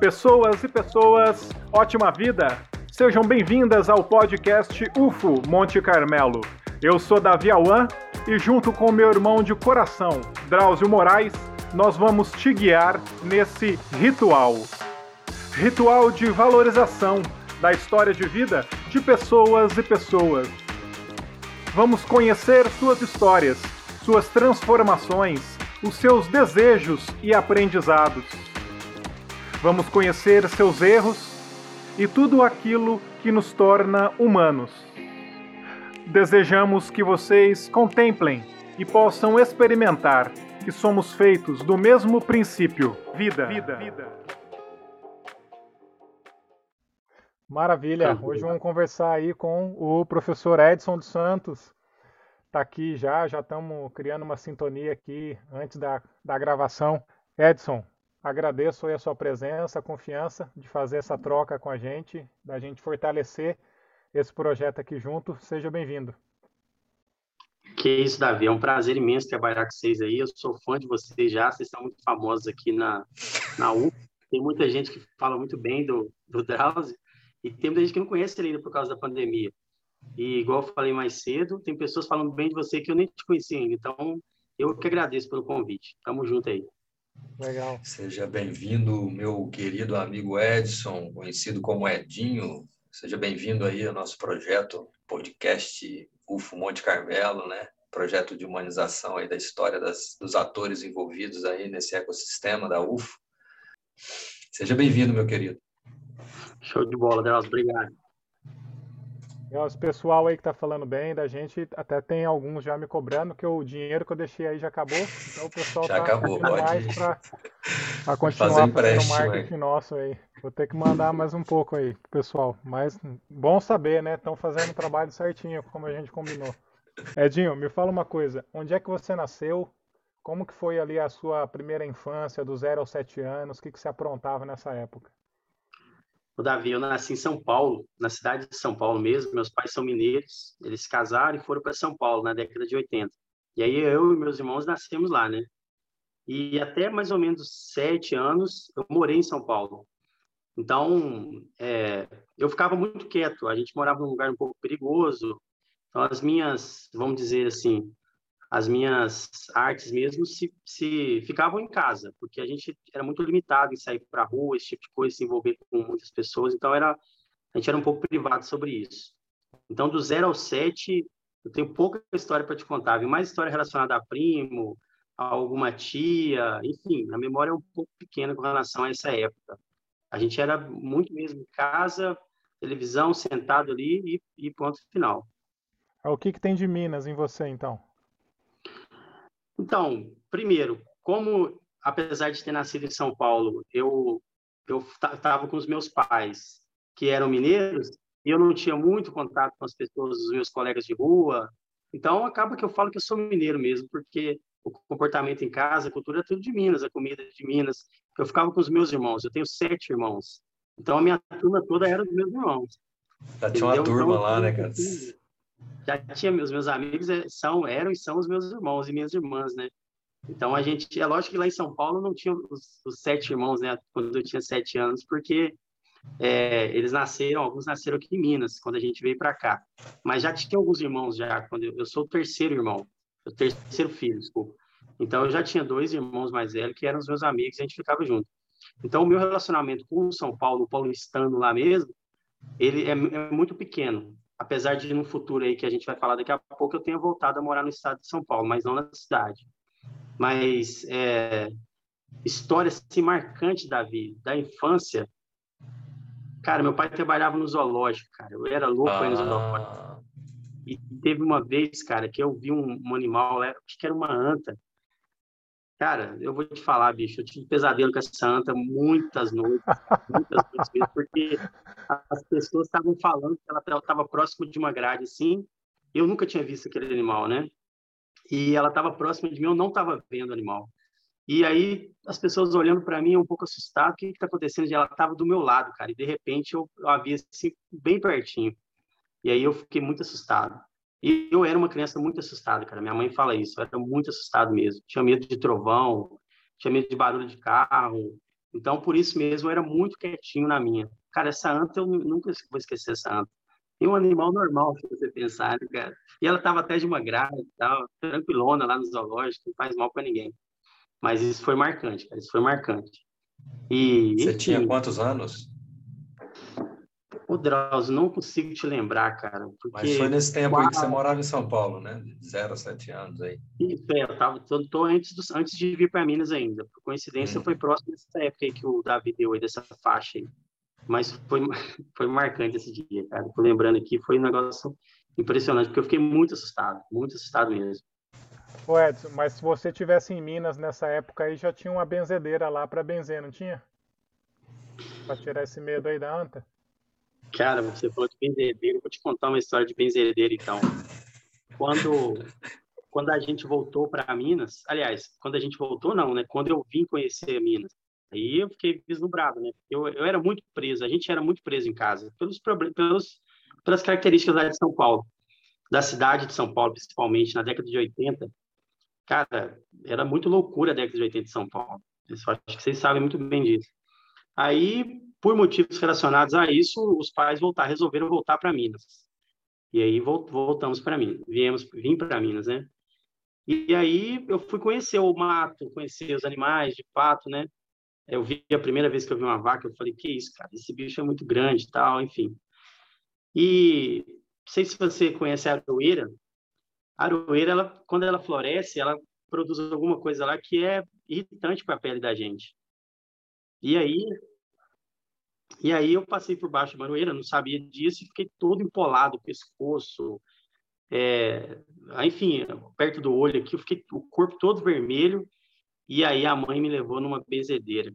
Pessoas e pessoas, ótima vida! Sejam bem-vindas ao podcast UFO Monte Carmelo. Eu sou Davi Awan e, junto com meu irmão de coração, Drauzio Moraes, nós vamos te guiar nesse ritual. Ritual de valorização da história de vida de pessoas e pessoas. Vamos conhecer suas histórias, suas transformações, os seus desejos e aprendizados. Vamos conhecer seus erros e tudo aquilo que nos torna humanos. Desejamos que vocês contemplem e possam experimentar que somos feitos do mesmo princípio, vida. vida. vida. Maravilha. Hoje vamos conversar aí com o professor Edson dos Santos. Está aqui já, já estamos criando uma sintonia aqui antes da, da gravação. Edson, agradeço a sua presença, a confiança de fazer essa troca com a gente, da gente fortalecer esse projeto aqui junto. Seja bem-vindo. Que isso, Davi. É um prazer imenso trabalhar com vocês aí. Eu sou fã de vocês já. Vocês são muito famosos aqui na, na U. Tem muita gente que fala muito bem do, do Drauzio e tem muita gente que não conhece ele ainda por causa da pandemia. E, igual eu falei mais cedo, tem pessoas falando bem de você que eu nem te conheci ainda. Então, eu que agradeço pelo convite. Tamo junto aí. Legal. Seja bem-vindo, meu querido amigo Edson, conhecido como Edinho. Seja bem-vindo aí ao nosso projeto, podcast UFO Monte Carmelo, né? Projeto de humanização aí da história das, dos atores envolvidos aí nesse ecossistema da UFO. Seja bem-vindo, meu querido. Show de bola, Deus. Obrigado. Esse pessoal aí que tá falando bem da gente, até tem alguns já me cobrando que o dinheiro que eu deixei aí já acabou. Então o pessoal já tá acabou, pode mais para continuar fazendo marketing aí. nosso aí. Vou ter que mandar mais um pouco aí pro pessoal. Mas bom saber, né? Estão fazendo o trabalho certinho, como a gente combinou. Edinho, me fala uma coisa. Onde é que você nasceu? Como que foi ali a sua primeira infância, do zero aos sete anos? O que, que você aprontava nessa época? O Davi, eu nasci em São Paulo, na cidade de São Paulo mesmo. Meus pais são mineiros, eles se casaram e foram para São Paulo na década de 80. E aí eu e meus irmãos nascemos lá, né? E até mais ou menos sete anos eu morei em São Paulo. Então, é, eu ficava muito quieto. A gente morava num lugar um pouco perigoso. Então, as minhas, vamos dizer assim, as minhas artes mesmo se, se ficavam em casa, porque a gente era muito limitado em sair para a rua, esse tipo de coisa, se envolver com muitas pessoas, então era a gente era um pouco privado sobre isso. Então, do zero ao sete, eu tenho pouca história para te contar, vi mais história relacionada a primo, a alguma tia, enfim, a memória é um pouco pequena com relação a essa época. A gente era muito mesmo em casa, televisão, sentado ali e, e ponto final. O que, que tem de Minas em você, então? Então, primeiro, como apesar de ter nascido em São Paulo, eu eu estava com os meus pais que eram mineiros e eu não tinha muito contato com as pessoas, os meus colegas de rua. Então acaba que eu falo que eu sou mineiro mesmo, porque o comportamento em casa, a cultura é tudo de Minas, a comida é de Minas. Eu ficava com os meus irmãos, eu tenho sete irmãos. Então a minha turma toda era dos meus irmãos. Já tinha uma turma então, lá, né, cara? Já tinha meus meus amigos é, são eram e são os meus irmãos e minhas irmãs, né? Então a gente é lógico que lá em São Paulo não tinha os, os sete irmãos, né? Quando eu tinha sete anos, porque é, eles nasceram, alguns nasceram aqui em Minas quando a gente veio para cá, mas já tinha alguns irmãos já quando eu, eu sou o terceiro irmão, o terceiro filho, desculpa. Então eu já tinha dois irmãos mais velhos que eram os meus amigos, a gente ficava junto. Então o meu relacionamento com o São Paulo, o paulistano lá mesmo, ele é, é muito pequeno apesar de no futuro aí que a gente vai falar daqui a pouco eu tenha voltado a morar no estado de São Paulo, mas não na cidade. Mas é, história assim, marcante, Davi, da infância. Cara, meu pai trabalhava no zoológico, cara. Eu era louco ah. aí no zoológico. E teve uma vez, cara, que eu vi um, um animal, acho que era uma anta, Cara, eu vou te falar, bicho, eu tive pesadelo com essa anta muitas noites, muitas noites mesmo, porque as pessoas estavam falando que ela estava próximo de uma grade assim, eu nunca tinha visto aquele animal, né? E ela estava próxima de mim, eu não estava vendo o animal. E aí as pessoas olhando para mim um pouco assustado, o que está acontecendo? E ela estava do meu lado, cara, e de repente eu, eu a vi assim, bem pertinho. E aí eu fiquei muito assustado. E eu era uma criança muito assustada, cara. Minha mãe fala isso, eu era muito assustado mesmo. Tinha medo de trovão, tinha medo de barulho de carro. Então, por isso mesmo, eu era muito quietinho na minha. Cara, essa anta, eu nunca vou esquecer essa anta. E um animal normal, se você pensar, né, cara? E ela estava até de uma grade e tal, tranquilona lá no zoológico, não faz mal para ninguém. Mas isso foi marcante, cara, isso foi marcante. E, você enfim, tinha quantos anos? O Drauzio, não consigo te lembrar, cara. Porque... Mas foi nesse tempo aí que você morava em São Paulo, né? De 0 a 7 anos aí. Isso, é, eu tava, tô, tô antes, do, antes de vir para Minas ainda. Por coincidência, hum. foi próximo dessa época aí que o Davi deu aí, dessa faixa aí. Mas foi, foi marcante esse dia, cara. Tô lembrando aqui, foi um negócio impressionante, porque eu fiquei muito assustado, muito assustado mesmo. Ô Edson, mas se você tivesse em Minas nessa época aí, já tinha uma benzedeira lá para benzer, não tinha? Para tirar esse medo aí da anta? Cara, você falou de benzedeira, vou te contar uma história de benzedeira então. Quando quando a gente voltou para Minas, aliás, quando a gente voltou não, né? Quando eu vim conhecer Minas, aí eu fiquei vislumbrado, né? Eu, eu era muito preso, a gente era muito preso em casa, pelos pelos, pelas características lá de São Paulo, da cidade de São Paulo, principalmente na década de 80. Cara, era muito loucura a década de 80 de São Paulo. Eu acho que vocês sabem muito bem disso. Aí por motivos relacionados a isso, os pais voltar, resolveram voltar para Minas. E aí voltamos para Minas, viemos, vim para Minas, né? E aí eu fui conhecer o mato, conhecer os animais de pato, né? Eu vi a primeira vez que eu vi uma vaca, eu falei, que isso, cara, esse bicho é muito grande e tal, enfim. E não sei se você conhece a aroeira. A aroeira, ela, quando ela floresce, ela produz alguma coisa lá que é irritante para a pele da gente. E aí, e aí eu passei por baixo da maroeira, não sabia disso, e fiquei todo empolado, pescoço, é, enfim, perto do olho aqui, eu fiquei o corpo todo vermelho, e aí a mãe me levou numa benzedeira.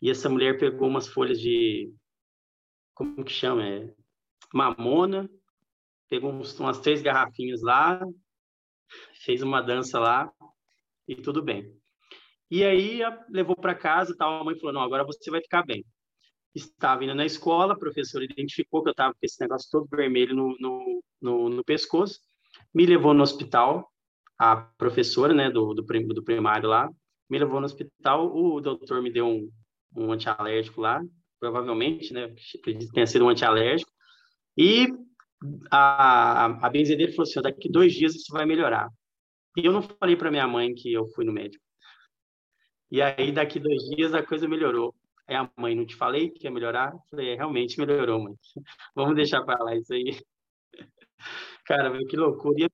E essa mulher pegou umas folhas de, como que chama? É, mamona, pegou uns, umas três garrafinhas lá, fez uma dança lá, e tudo bem. E aí levou para casa, tal, a mãe falou, não, agora você vai ficar bem estava indo na escola, a professora identificou que eu estava com esse negócio todo vermelho no, no, no, no, pescoço, me levou no hospital, a professora né, do, do, do primário lá, me levou no hospital, o doutor me deu um, um antialérgico lá, provavelmente, né, acredito que tenha sido um antialérgico, e a, a, benzedeira falou assim, daqui dois dias isso vai melhorar. E eu não falei para minha mãe que eu fui no médico. E aí, daqui dois dias, a coisa melhorou. É a mãe, não te falei que ia melhorar? Falei, é, realmente melhorou, mãe. Vamos deixar para lá isso aí. Cara, que loucura. E a,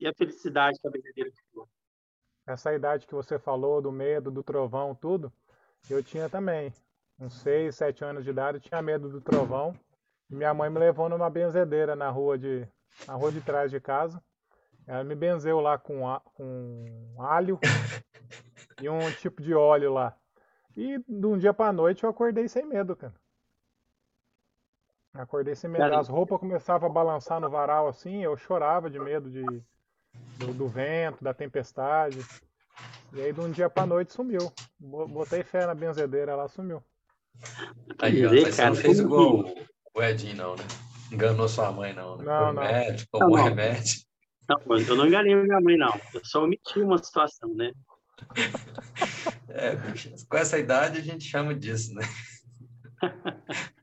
e a felicidade que a ficou. Essa idade que você falou, do medo, do trovão, tudo, eu tinha também. Uns 6, 7 anos de idade, eu tinha medo do trovão. E minha mãe me levou numa benzedeira na rua de, na rua de trás de casa. Ela me benzeu lá com, com alho e um tipo de óleo lá. E de um dia pra noite eu acordei sem medo, cara. Acordei sem medo. As roupas começavam a balançar no varal assim, eu chorava de medo de, do, do vento, da tempestade. E aí de um dia pra noite sumiu. Botei fé na benzedeira, ela sumiu. Aí, ó, você não fez igual o Edinho, não, né? Enganou sua mãe, não. Né? Não, não. Remédio, tomou não, remédio. Não, eu não enganei minha mãe, não. Eu só omiti uma situação, né? É, com essa idade a gente chama disso, né?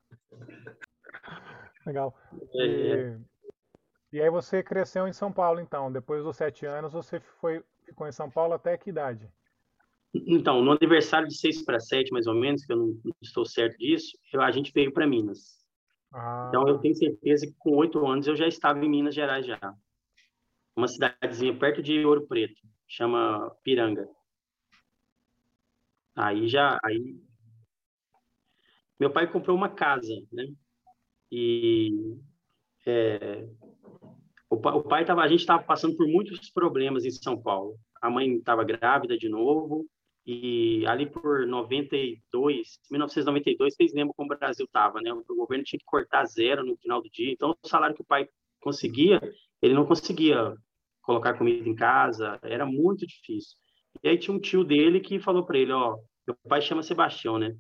Legal. É, e, é. e, aí você cresceu em São Paulo, então. Depois dos sete anos, você foi, ficou em São Paulo até que idade? Então, no aniversário de seis para sete, mais ou menos, que eu não estou certo disso, a gente veio para Minas. Ah. Então, eu tenho certeza que com oito anos eu já estava em Minas Gerais já. Uma cidadezinha perto de Ouro Preto, chama Piranga. Aí já, aí meu pai comprou uma casa, né? E é, o, o pai tava, a gente estava passando por muitos problemas em São Paulo. A mãe estava grávida de novo e ali por 92, 1992, vocês lembram como o Brasil estava, né? O governo tinha que cortar zero no final do dia. Então, o salário que o pai conseguia, ele não conseguia colocar comida em casa, era muito difícil. E aí tinha um tio dele que falou para ele, ó, meu pai chama Sebastião, né?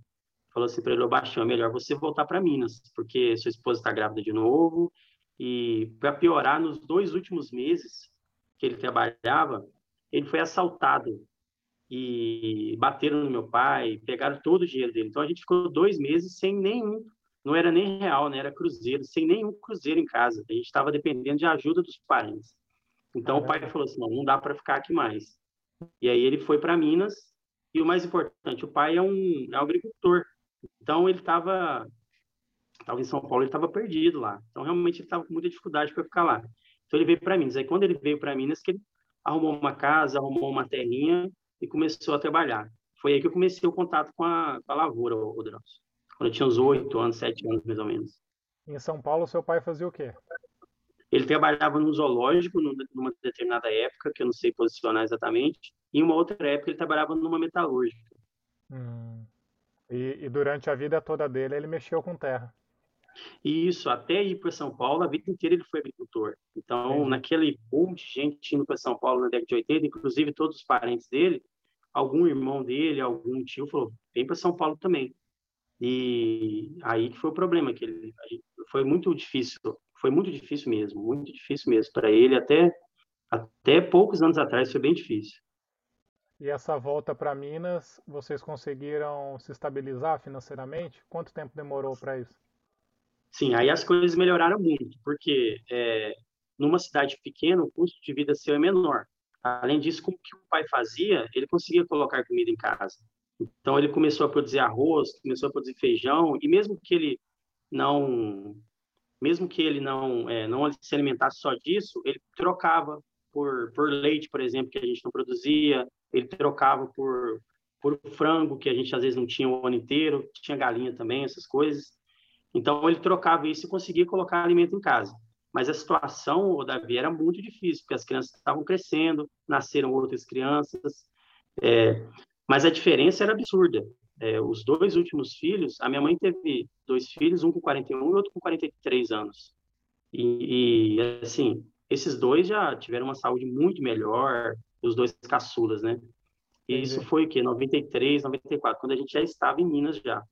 Falou assim para ele, Sebastião, é melhor você voltar para Minas, porque sua esposa está grávida de novo. E para piorar, nos dois últimos meses que ele trabalhava, ele foi assaltado e bateram no meu pai, pegaram todo o dinheiro dele. Então a gente ficou dois meses sem nenhum, não era nem real, né? Era cruzeiro, sem nenhum cruzeiro em casa. A gente estava dependendo de ajuda dos parentes. Então o pai falou assim, não, não dá para ficar aqui mais. E aí ele foi para Minas. E o mais importante, o pai é um, é um agricultor. Então ele estava estava em São Paulo, ele estava perdido lá. Então realmente ele estava com muita dificuldade para ficar lá. Então ele veio para Minas. Aí quando ele veio para Minas, que ele arrumou uma casa, arrumou uma terrinha e começou a trabalhar. Foi aí que eu comecei o contato com a, com a lavoura. Quando eu tinha uns oito anos, sete anos, mais ou menos. Em São Paulo, seu pai fazia o quê? Ele trabalhava no zoológico numa determinada época, que eu não sei posicionar exatamente, e em uma outra época ele trabalhava numa metalúrgica. Hum. E, e, durante a vida toda dele ele mexeu com terra. Isso, até ir para São Paulo, a vida inteira ele foi agricultor. Então, naquele boom de gente indo para São Paulo na década de 80, inclusive todos os parentes dele, algum irmão dele, algum tio falou: vem para São Paulo também. E aí que foi o problema, que ele, foi muito difícil, foi muito difícil mesmo, muito difícil mesmo para ele, até até poucos anos atrás foi bem difícil. E essa volta para Minas, vocês conseguiram se estabilizar financeiramente? Quanto tempo demorou para isso? Sim, aí as coisas melhoraram muito, porque é, numa cidade pequena o custo de vida seu é menor. Além disso, com o que o pai fazia, ele conseguia colocar comida em casa. Então ele começou a produzir arroz, começou a produzir feijão e mesmo que ele não, mesmo que ele não é, não se alimentasse só disso, ele trocava por por leite, por exemplo, que a gente não produzia, ele trocava por por frango que a gente às vezes não tinha o ano inteiro, tinha galinha também, essas coisas. Então ele trocava isso e conseguia colocar alimento em casa. Mas a situação, Davi, era muito difícil, porque as crianças estavam crescendo, nasceram outras crianças. É, mas a diferença era absurda. É, os dois últimos filhos, a minha mãe teve dois filhos, um com 41 e outro com 43 anos. E, e, assim, esses dois já tiveram uma saúde muito melhor, os dois caçulas, né? E isso foi o quê? 93, 94, quando a gente já estava em Minas já.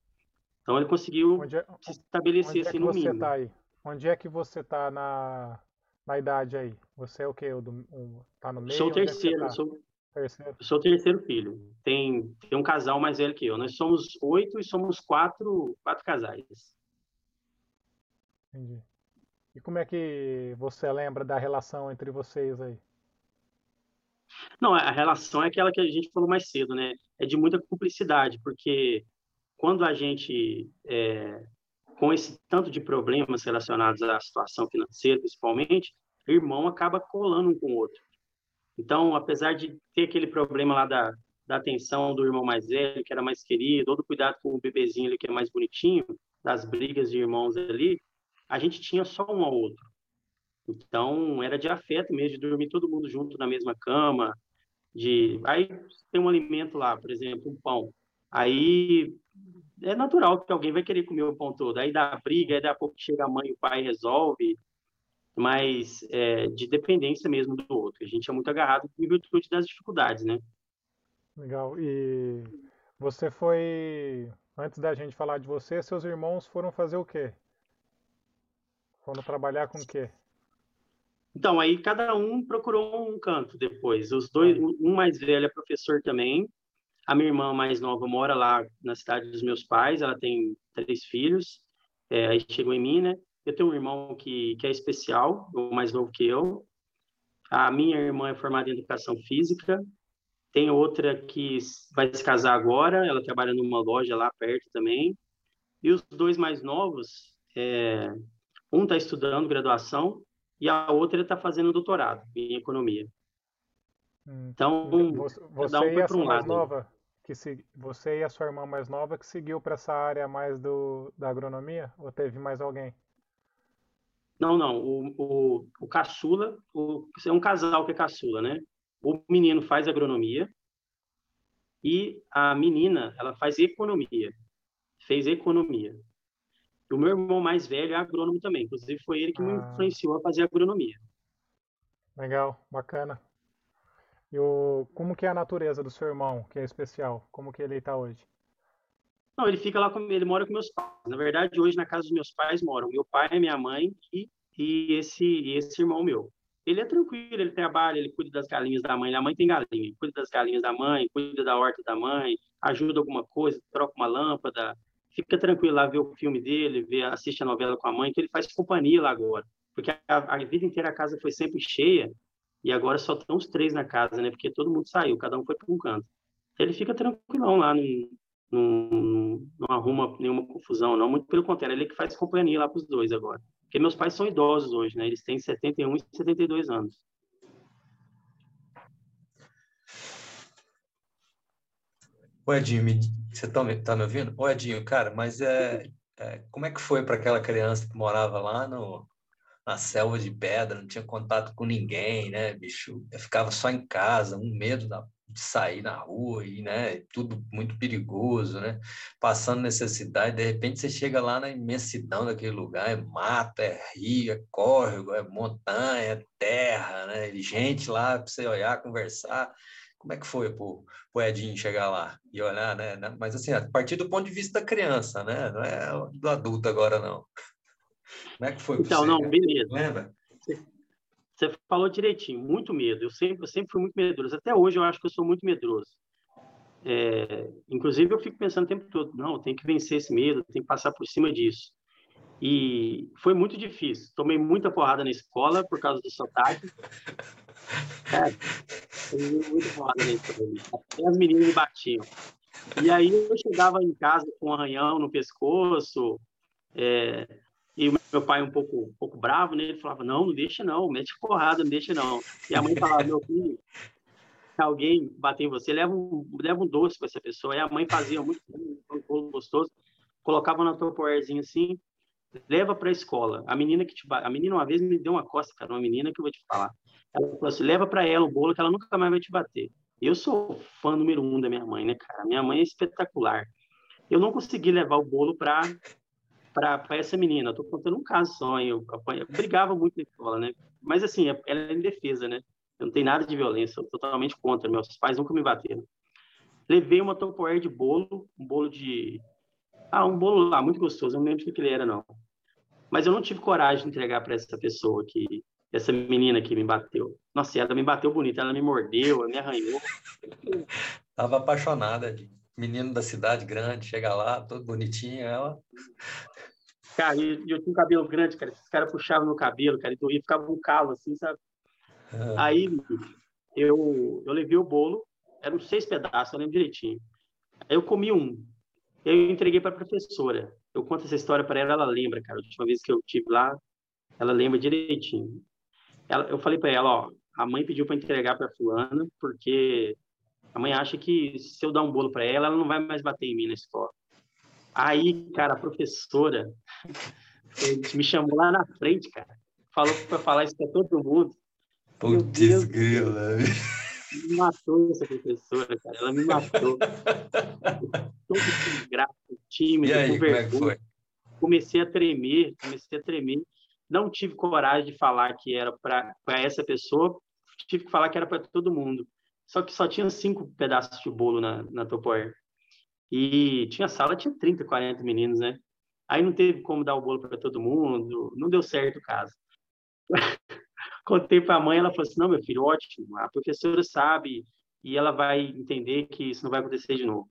Então ele conseguiu é, se estabelecer assim no mínimo. Tá aí? Onde é que você está na, na idade aí? Você é o quê? O do, o, tá no meio? Sou o é terceiro, tá? sou, Terceiro. Eu sou o terceiro filho. Tem, tem um casal mais velho que eu. Nós somos oito e somos quatro, quatro casais. Entendi. E como é que você lembra da relação entre vocês aí? Não, a relação é aquela que a gente falou mais cedo, né? É de muita cumplicidade, porque quando a gente, é, com esse tanto de problemas relacionados à situação financeira, principalmente, o irmão acaba colando um com o outro. Então, apesar de ter aquele problema lá da, da atenção do irmão mais velho, que era mais querido, todo cuidado com o bebezinho ali, que é mais bonitinho, das brigas de irmãos ali, a gente tinha só um ao outro. Então, era de afeto mesmo, de dormir todo mundo junto na mesma cama, de... Aí tem um alimento lá, por exemplo, um pão. Aí é natural que alguém vai querer comer o pão todo. Aí dá briga, aí daqui a pouco chega a mãe o pai resolve mas é, de dependência mesmo do outro. A gente é muito agarrado em virtude das dificuldades, né? Legal. E você foi, antes da gente falar de você, seus irmãos foram fazer o quê? Foram trabalhar com o quê? Então, aí cada um procurou um canto depois. Os dois, um mais velho é professor também. A minha irmã mais nova mora lá na cidade dos meus pais. Ela tem três filhos. É, aí chegou em mim, né? Eu tenho um irmão que, que é especial, o mais novo que eu. A minha irmã é formada em educação física. Tem outra que vai se casar agora, ela trabalha numa loja lá perto também. E os dois mais novos, é, um está estudando graduação e a outra está fazendo doutorado em economia. Hum. Então, você, você um foi para um lado. Nova, que se, você e a sua irmã mais nova que seguiu para essa área mais do, da agronomia? Ou teve mais alguém? Não, não. O, o, o caçula, o, é um casal que é caçula, né? O menino faz agronomia e a menina, ela faz economia. Fez economia. O meu irmão mais velho é agrônomo também. Inclusive, foi ele que ah. me influenciou a fazer agronomia. Legal, bacana. E o, como que é a natureza do seu irmão, que é especial? Como que ele está hoje? Não, ele fica lá com ele mora com meus pais. Na verdade, hoje na casa dos meus pais moram meu pai, minha mãe e, e esse e esse irmão meu. ele é tranquilo, ele trabalha, ele cuida das galinhas da mãe, a mãe tem galinha, ele cuida das galinhas da mãe, cuida da horta da mãe, ajuda alguma coisa, troca uma lâmpada, fica tranquilo lá, vê o filme dele, vê, assiste a novela com a mãe, que ele faz companhia lá agora. Porque a, a vida inteira a casa foi sempre cheia e agora só estão os três na casa, né? Porque todo mundo saiu, cada um foi para um canto. Então, ele fica tranquilão lá, não, não, não arruma nenhuma confusão, não. Muito pelo contrário, ele é que faz companhia lá para os dois agora. Porque meus pais são idosos hoje, né? Eles têm 71 e 72 anos. Ô Edinho, me, você está me, tá me ouvindo? Ô Edinho, cara, mas é, é como é que foi para aquela criança que morava lá no, na selva de pedra, não tinha contato com ninguém, né, bicho? Eu ficava só em casa, um medo da, de sair na rua e, né, tudo muito perigoso, né? Passando necessidade, de repente você chega lá na imensidão daquele lugar, é mato, é rio, é córrego, é montanha, é terra, né? Gente lá para você olhar, conversar. Como é que foi pro, pro Edinho chegar lá e olhar, né? Mas assim, a partir do ponto de vista da criança, né? Não é do adulto agora, não. Como é que foi? Então, você? não, beleza. Lembra? Você falou direitinho, muito medo. Eu sempre, eu sempre fui muito medroso. Até hoje eu acho que eu sou muito medroso. É, inclusive eu fico pensando o tempo todo, não, tem que vencer esse medo, tem que passar por cima disso. E foi muito difícil. Tomei muita porrada na escola por causa do sotaque. É, tomei muita porrada na escola. Até as meninas me batiam. E aí eu chegava em casa com um arranhão no pescoço, é, e meu pai um pouco, um pouco bravo, né? Ele falava, não, não deixa não, mete porrada, não deixa não. E a mãe falava, meu filho, se alguém bater em você, leva um, leva um doce para essa pessoa. E a mãe fazia muito um bolo gostoso, colocava na topoerzinha assim, leva para a escola. A menina que te a menina uma vez me deu uma costa, cara, uma menina que eu vou te falar. Ela falou assim, leva para ela o bolo que ela nunca mais vai te bater. Eu sou fã número um da minha mãe, né, cara? Minha mãe é espetacular. Eu não consegui levar o bolo para para essa menina. Estou contando um caso só? Eu, eu, brigava muito na escola, né? Mas assim, ela é em defesa, né? Eu não tenho nada de violência, eu totalmente contra. Meus pais nunca me bateram. Levei uma Tupperware de bolo, um bolo de. Ah, um bolo lá, muito gostoso, eu não lembro de que ele era, não. Mas eu não tive coragem de entregar para essa pessoa que. Essa menina que me bateu. Nossa, ela me bateu bonita, ela me mordeu, ela me arranhou. Tava apaixonada de menino da cidade grande, chega lá, todo bonitinho, ela. Cara, e eu, tinha um cabelo grande, cara. Esses caras puxavam meu cabelo, cara, e ficava um calo assim, sabe? Ah. Aí eu, eu levei o bolo, eram seis pedaços, eu lembro direitinho. Aí eu comi um, eu entreguei para a professora. Eu conto essa história para ela, ela lembra, cara. A última vez que eu tive lá, ela lembra direitinho. Ela, eu falei para ela, ó, a mãe pediu para entregar para fulana porque a mãe acha que se eu dar um bolo para ela, ela não vai mais bater em mim na escola. Aí, cara, a professora me chamou lá na frente, cara. Falou para falar isso para todo mundo. Putz, grila. Me matou essa professora, cara. Ela me matou. todo grato, tímido, aí, com vergonha. É que foi? Comecei a tremer, comecei a tremer. Não tive coragem de falar que era para essa pessoa, tive que falar que era para todo mundo. Só que só tinha cinco pedaços de bolo na, na Tupperware. E tinha sala, tinha 30, 40 meninos, né? Aí não teve como dar o bolo para todo mundo, não deu certo o caso. Contei para a mãe, ela falou assim: não, meu filho, ótimo, a professora sabe e ela vai entender que isso não vai acontecer de novo.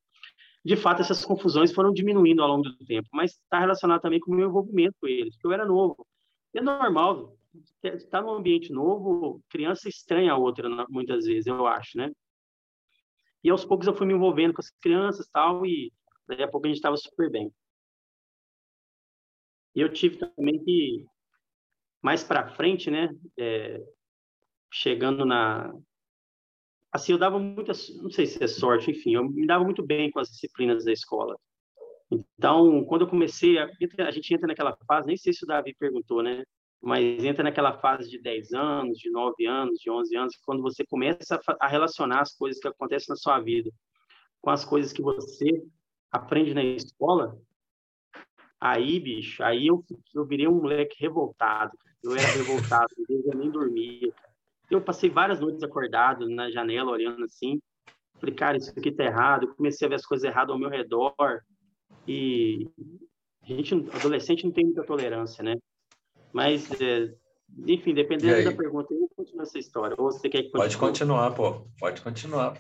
De fato, essas confusões foram diminuindo ao longo do tempo, mas está relacionado também com o meu envolvimento com eles, porque eu era novo. É normal, está num ambiente novo, criança estranha a outra muitas vezes, eu acho, né? E aos poucos eu fui me envolvendo com as crianças tal, e daí a pouco a gente estava super bem. E eu tive também que, mais para frente, né, é, chegando na. Assim, eu dava muita, não sei se é sorte, enfim, eu me dava muito bem com as disciplinas da escola. Então, quando eu comecei, a, a gente entra naquela fase, nem sei se o Davi perguntou, né? Mas entra naquela fase de 10 anos, de 9 anos, de 11 anos, quando você começa a relacionar as coisas que acontecem na sua vida com as coisas que você aprende na escola, aí, bicho, aí eu, eu virei um moleque revoltado. Eu era revoltado, eu nem dormia. Eu passei várias noites acordado na janela, olhando assim. Falei, cara, isso aqui tá errado. Eu comecei a ver as coisas erradas ao meu redor. E a gente, adolescente, não tem muita tolerância, né? Mas, é, enfim, dependendo da pergunta, eu continua essa história. Ou você quer que continue? Pode continuar, pô. Pode continuar.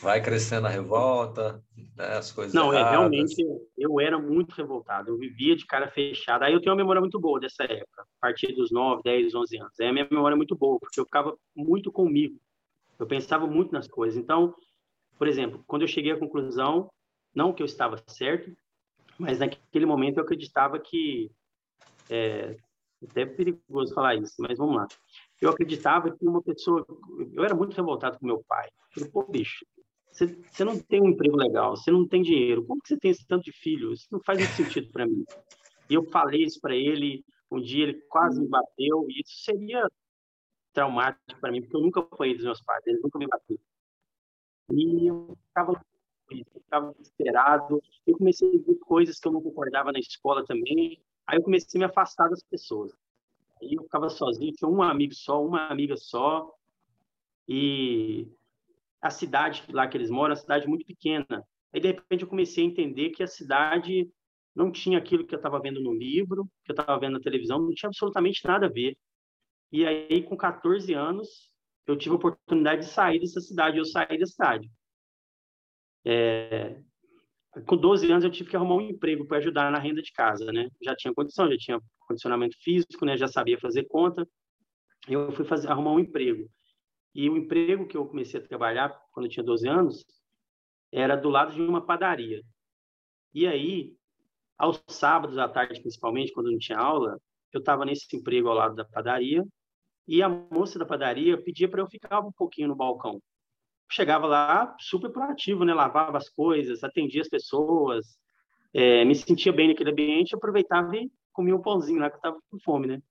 Vai crescendo a revolta, né, as coisas Não, é, realmente eu era muito revoltado. Eu vivia de cara fechada. Aí eu tenho uma memória muito boa dessa época, a partir dos 9, 10, 11 anos. Aí a minha memória é muito boa, porque eu ficava muito comigo. Eu pensava muito nas coisas. Então, por exemplo, quando eu cheguei à conclusão, não que eu estava certo, mas naquele momento eu acreditava que é, até perigoso falar isso, mas vamos lá. Eu acreditava que uma pessoa, eu era muito revoltado com meu pai. Eu falei, pô, bicho, você, você não tem um emprego legal, você não tem dinheiro, como que você tem esse tanto de filhos? Isso não faz muito sentido para mim. E eu falei isso para ele, um dia ele quase me bateu, e isso seria traumático para mim, porque eu nunca apanhei dos meus pais, eles nunca me bateram. E eu ficava eu ficava desesperado, eu comecei a ver coisas que eu não concordava na escola também, aí eu comecei a me afastar das pessoas. Aí eu ficava sozinho, tinha um amigo só, uma amiga só, e a cidade lá que eles moram é uma cidade muito pequena. Aí, de repente, eu comecei a entender que a cidade não tinha aquilo que eu estava vendo no livro, que eu estava vendo na televisão, não tinha absolutamente nada a ver. E aí, com 14 anos, eu tive a oportunidade de sair dessa cidade, eu saí da cidade. É... Com 12 anos, eu tive que arrumar um emprego para ajudar na renda de casa, né? Já tinha condição, já tinha condicionamento físico, né? Já sabia fazer conta. Eu fui fazer, arrumar um emprego. E o emprego que eu comecei a trabalhar quando eu tinha 12 anos era do lado de uma padaria. E aí, aos sábados à tarde, principalmente, quando não tinha aula, eu estava nesse emprego ao lado da padaria e a moça da padaria pedia para eu ficar um pouquinho no balcão. Chegava lá super proativo, né? Lavava as coisas, atendia as pessoas, é, me sentia bem naquele ambiente, aproveitava e comia um pãozinho lá que eu estava com fome, né?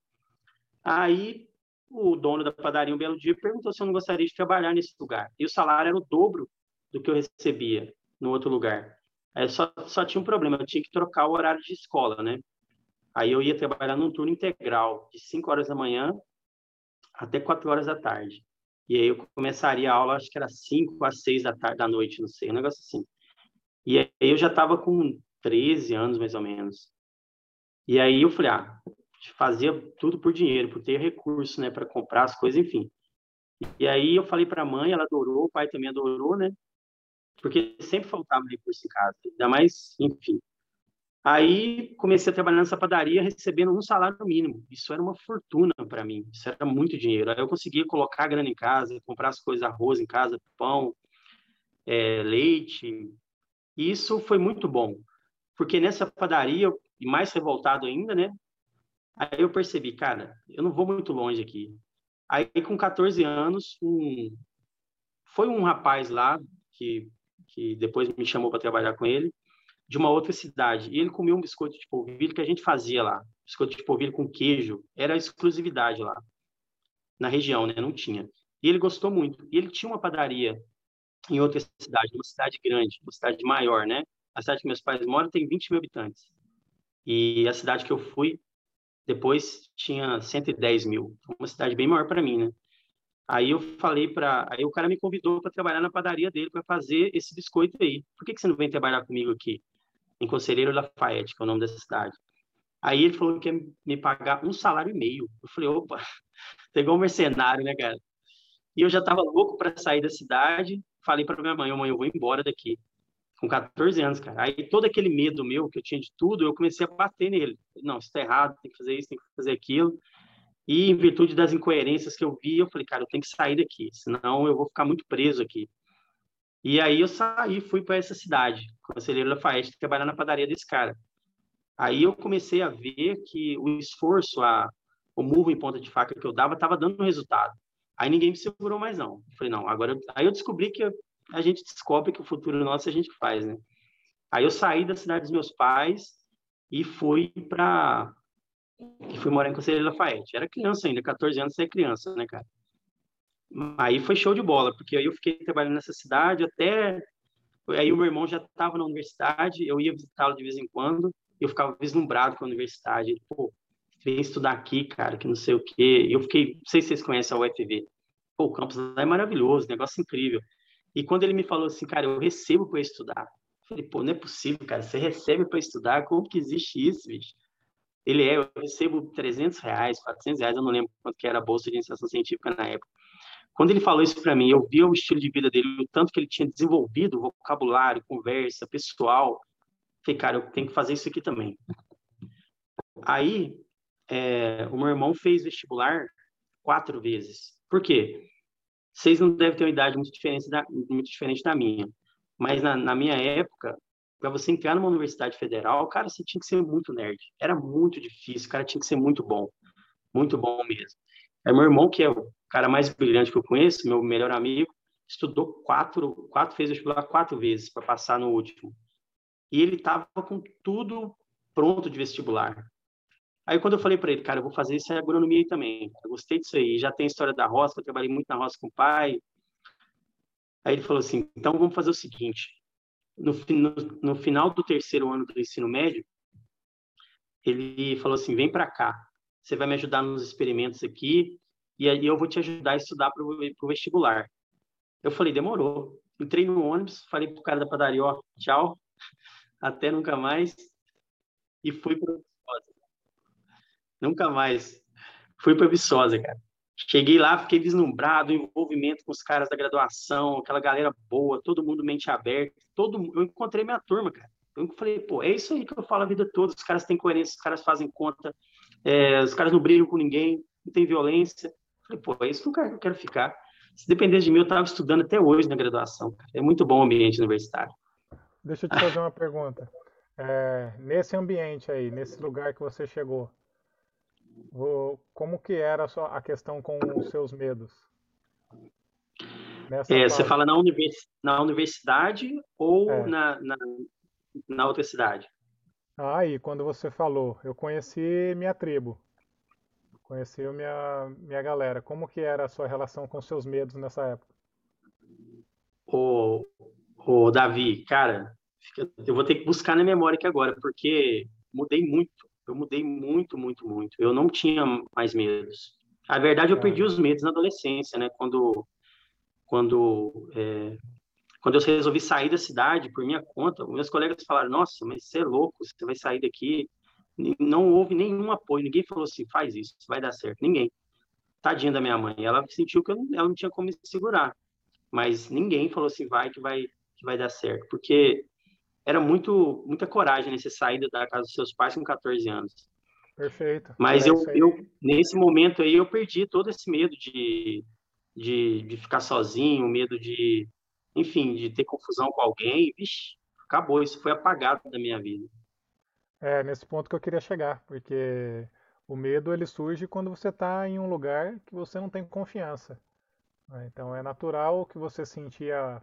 Aí o dono da padaria um belo dia perguntou se eu não gostaria de trabalhar nesse lugar. E o salário era o dobro do que eu recebia no outro lugar. Aí só, só tinha um problema, eu tinha que trocar o horário de escola, né? Aí eu ia trabalhar num turno integral, de 5 horas da manhã até 4 horas da tarde. E aí eu começaria a aula, acho que era 5 às 6 da tarde, da noite, não sei, um negócio assim. E aí eu já estava com 13 anos, mais ou menos. E aí eu falei, ah, fazia tudo por dinheiro, por ter recurso, né, para comprar as coisas, enfim. E aí eu falei para a mãe, ela adorou, o pai também adorou, né? Porque sempre faltava recurso em casa, ainda mais, enfim. Aí comecei a trabalhar nessa padaria recebendo um salário mínimo. Isso era uma fortuna para mim, isso era muito dinheiro. Aí eu conseguia colocar a grana em casa, comprar as coisas, arroz em casa, pão, é, leite. E isso foi muito bom, porque nessa padaria, e mais revoltado ainda, né? Aí eu percebi, cara, eu não vou muito longe aqui. Aí com 14 anos, um... foi um rapaz lá que, que depois me chamou para trabalhar com ele, de uma outra cidade. E ele comeu um biscoito de polvilho que a gente fazia lá. Biscoito de polvilho com queijo. Era exclusividade lá. Na região, né? Não tinha. E ele gostou muito. E ele tinha uma padaria em outra cidade, uma cidade grande, uma cidade maior, né? A cidade que meus pais moram tem 20 mil habitantes. E a cidade que eu fui depois tinha 110 mil, uma cidade bem maior para mim, né? Aí eu falei para, aí o cara me convidou para trabalhar na padaria dele para fazer esse biscoito aí. Por que, que você não vem trabalhar comigo aqui? Em Conselheiro Lafayette, que é o nome dessa cidade. Aí ele falou que ia me pagar um salário e meio. Eu falei, opa, pegou um mercenário, né, cara? E eu já estava louco para sair da cidade. Falei para minha mãe, mãe, eu vou embora daqui com 14 anos, cara. Aí todo aquele medo meu que eu tinha de tudo, eu comecei a bater nele. Não, isso tá errado, tem que fazer isso, tem que fazer aquilo. E em virtude das incoerências que eu vi, eu falei, cara, eu tenho que sair daqui, senão eu vou ficar muito preso aqui. E aí eu saí, fui para essa cidade, Conselheiro Lafayette, trabalhar na padaria desse cara. Aí eu comecei a ver que o esforço, a, o murro em ponta de faca que eu dava, estava dando resultado. Aí ninguém me segurou mais não. Falei, não, agora... Aí eu descobri que a gente descobre que o futuro nosso a gente faz, né? Aí eu saí da cidade dos meus pais e fui para fui morar em Conselheiro Lafayette. Era criança ainda, 14 anos, você é criança, né, cara? Aí foi show de bola, porque aí eu fiquei trabalhando nessa cidade até aí o meu irmão já estava na universidade, eu ia visitá-lo de vez em quando, e eu ficava vislumbrado com a universidade. Ele, pô, vem estudar aqui, cara, que não sei o quê. Eu fiquei, não sei se vocês conhecem a UFV. Pô, o campus lá é maravilhoso, negócio incrível. E quando ele me falou assim, cara, eu recebo para estudar. Eu falei, pô, não é possível, cara, você recebe para estudar? Como que existe isso, bicho? Ele é, eu recebo 300 reais, 400 reais, eu não lembro quanto que era a bolsa de iniciação científica na época. Quando ele falou isso para mim, eu vi o estilo de vida dele, o tanto que ele tinha desenvolvido, vocabulário, conversa, pessoal. Falei, cara, eu tenho que fazer isso aqui também. Aí, é, o meu irmão fez vestibular quatro vezes. Por quê? Vocês não devem ter uma idade muito diferente da, muito diferente da minha. Mas na, na minha época, para você entrar numa universidade federal, cara, você tinha que ser muito nerd. Era muito difícil, cara, tinha que ser muito bom. Muito bom mesmo. É meu irmão, que é o cara mais brilhante que eu conheço, meu melhor amigo, estudou quatro, quatro fez vestibular quatro vezes para passar no último. E ele estava com tudo pronto de vestibular. Aí quando eu falei para ele, cara, eu vou fazer isso em agronomia aí também. Eu gostei disso aí, já tem a história da roça, eu trabalhei muito na roça com o pai. Aí ele falou assim, então vamos fazer o seguinte, no, no, no final do terceiro ano do ensino médio, ele falou assim: vem para cá, você vai me ajudar nos experimentos aqui, e aí eu vou te ajudar a estudar para o vestibular. Eu falei: demorou. Entrei no ônibus, falei pro cara da padaria: ó, tchau, até nunca mais, e fui para Viçosa. Nunca mais. Fui para Viçosa, cara. Cheguei lá, fiquei vislumbrado, envolvimento com os caras da graduação, aquela galera boa, todo mundo mente aberta, todo eu encontrei minha turma, cara. Eu falei, pô, é isso aí que eu falo a vida toda, os caras têm coerência, os caras fazem conta, é, os caras não brigam com ninguém, não tem violência. Eu falei, pô, é isso que eu quero ficar. Se dependesse de mim, eu estava estudando até hoje na graduação. Cara. É muito bom o ambiente universitário. Deixa eu te fazer uma pergunta. É, nesse ambiente aí, nesse lugar que você chegou, como que era a, sua, a questão com os seus medos? É, você fala na, univers, na universidade ou é. na, na, na outra cidade? Ah, e quando você falou, eu conheci minha tribo, conheci minha, minha galera. Como que era a sua relação com seus medos nessa época? Ô, ô Davi, cara, eu vou ter que buscar na memória aqui agora, porque mudei muito eu mudei muito, muito, muito. Eu não tinha mais medos. A verdade, eu perdi os medos na adolescência, né? Quando, quando, é, quando eu resolvi sair da cidade por minha conta, meus colegas falaram: Nossa, mas você é louco, você vai sair daqui. Não houve nenhum apoio, ninguém falou assim: faz isso, vai dar certo. Ninguém. Tadinha da minha mãe, ela sentiu que eu, ela não tinha como me segurar. Mas ninguém falou assim: vai que vai, que vai dar certo. Porque era muito muita coragem nesse saída da casa dos seus pais com 14 anos. Perfeito. Mas é eu, eu, nesse momento aí, eu perdi todo esse medo de, de, de ficar sozinho, medo de, enfim, de ter confusão com alguém. Vixe, acabou, isso foi apagado da minha vida. É, nesse ponto que eu queria chegar, porque o medo ele surge quando você está em um lugar que você não tem confiança. Né? Então é natural que você sentia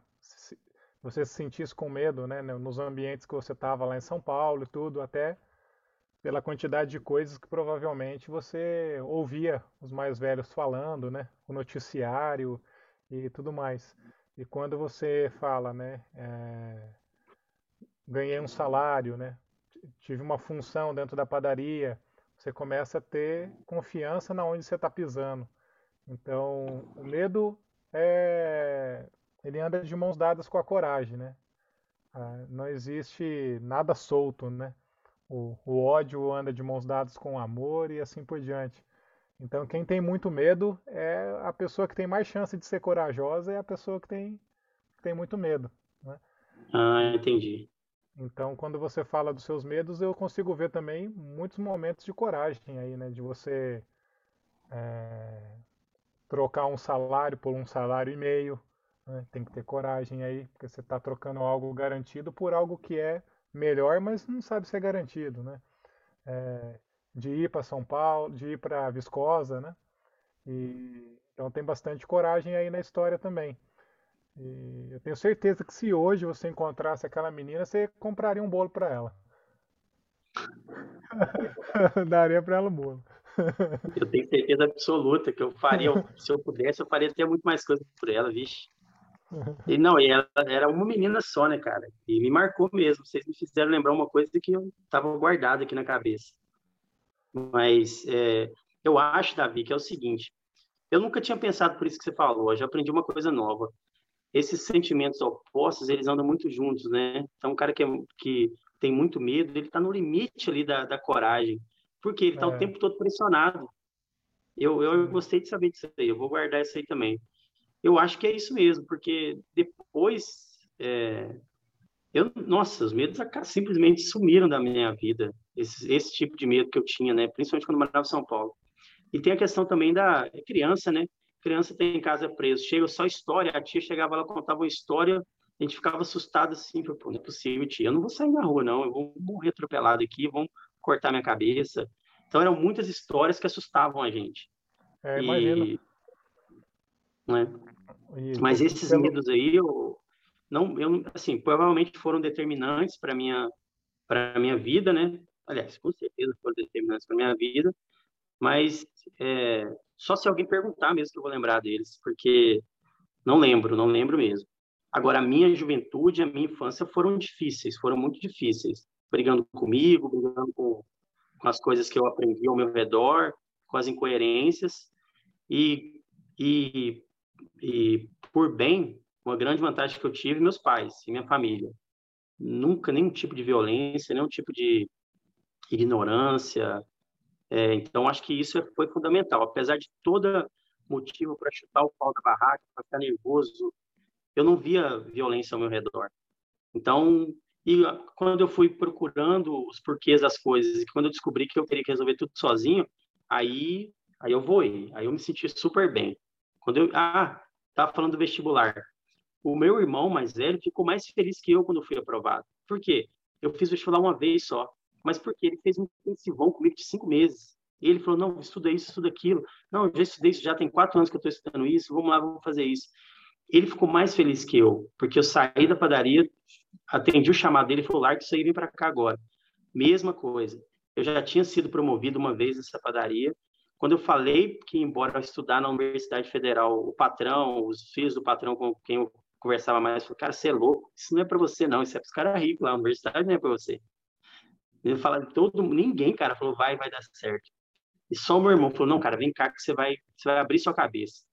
você se sentisse com medo, né, nos ambientes que você estava lá em São Paulo e tudo, até pela quantidade de coisas que provavelmente você ouvia os mais velhos falando, né, o noticiário e tudo mais. E quando você fala, né, é, ganhei um salário, né, tive uma função dentro da padaria, você começa a ter confiança na onde você está pisando. Então, o medo é ele anda de mãos dadas com a coragem, né? Ah, não existe nada solto, né? O, o, ódio anda de mãos dadas com o amor e assim por diante. Então, quem tem muito medo é a pessoa que tem mais chance de ser corajosa é a pessoa que tem, que tem muito medo. Né? Ah, entendi. Então, quando você fala dos seus medos, eu consigo ver também muitos momentos de coragem aí, né? De você é, trocar um salário por um salário e meio, né? Tem que ter coragem aí, porque você está trocando algo garantido por algo que é melhor, mas não sabe se é garantido, né? É, de ir para São Paulo, de ir para Viscosa, né? E, então tem bastante coragem aí na história também. E eu tenho certeza que se hoje você encontrasse aquela menina, você compraria um bolo para ela. Daria para ela um bolo. eu tenho certeza absoluta que eu faria, se eu pudesse, eu faria até muito mais coisa por ela, vixe. E não, e ela era uma menina só, né, cara? E me marcou mesmo. Vocês me fizeram lembrar uma coisa que eu tava guardado aqui na cabeça. Mas é, eu acho, Davi, que é o seguinte: eu nunca tinha pensado por isso que você falou. Eu já aprendi uma coisa nova. Esses sentimentos opostos, eles andam muito juntos, né? Então, um cara que, é, que tem muito medo, ele tá no limite ali da, da coragem. Porque ele está é. o tempo todo pressionado. Eu, eu gostei de saber disso aí, eu vou guardar isso aí também. Eu acho que é isso mesmo, porque depois. É, eu, nossa, os medos simplesmente sumiram da minha vida. Esse, esse tipo de medo que eu tinha, né? Principalmente quando morava em São Paulo. E tem a questão também da criança, né? Criança tem em casa preso, chega só história. A tia chegava lá, contava uma história, a gente ficava assustado assim, pô, não é possível, tia, eu não vou sair na rua, não, eu vou morrer atropelado aqui, vão cortar minha cabeça. Então eram muitas histórias que assustavam a gente. É, imagino. né? Mas esses pelo... medos aí, eu não, eu assim, provavelmente foram determinantes para minha para minha vida, né? Aliás, com certeza foram determinantes para minha vida, mas é, só se alguém perguntar mesmo que eu vou lembrar deles, porque não lembro, não lembro mesmo. Agora, a minha juventude, a minha infância foram difíceis, foram muito difíceis. Brigando comigo, brigando com, com as coisas que eu aprendi ao meu redor, com as incoerências. E, e, e por bem, uma grande vantagem que eu tive, meus pais e minha família. Nunca nenhum tipo de violência, nenhum tipo de ignorância, é, então, acho que isso foi fundamental. Apesar de todo motivo para chutar o pau da barraca, para ficar nervoso, eu não via violência ao meu redor. Então, e quando eu fui procurando os porquês das coisas, e quando eu descobri que eu queria resolver tudo sozinho, aí, aí eu voei, aí eu me senti super bem. Quando eu, ah, tava falando do vestibular. O meu irmão mais velho ficou mais feliz que eu quando fui aprovado. Por quê? Eu fiz vestibular uma vez só mas porque ele fez um intensivão comigo de cinco meses. E ele falou, não, estuda isso, estuda aquilo. Não, já estudei isso, já tem quatro anos que eu estou estudando isso, vamos lá, vamos fazer isso. Ele ficou mais feliz que eu, porque eu saí da padaria, atendi o chamado dele e falou, larga isso aí, vem para cá agora. Mesma coisa. Eu já tinha sido promovido uma vez nessa padaria. Quando eu falei que ia embora estudar na Universidade Federal, o patrão, os filhos do patrão com quem eu conversava mais, falou, cara, você é louco, isso não é para você não, isso é para os caras ricos lá, a universidade não é para você. Ele fala, todo ninguém, cara, falou, vai, vai dar certo. E só o meu irmão falou, não, cara, vem cá que você vai, você vai abrir sua cabeça.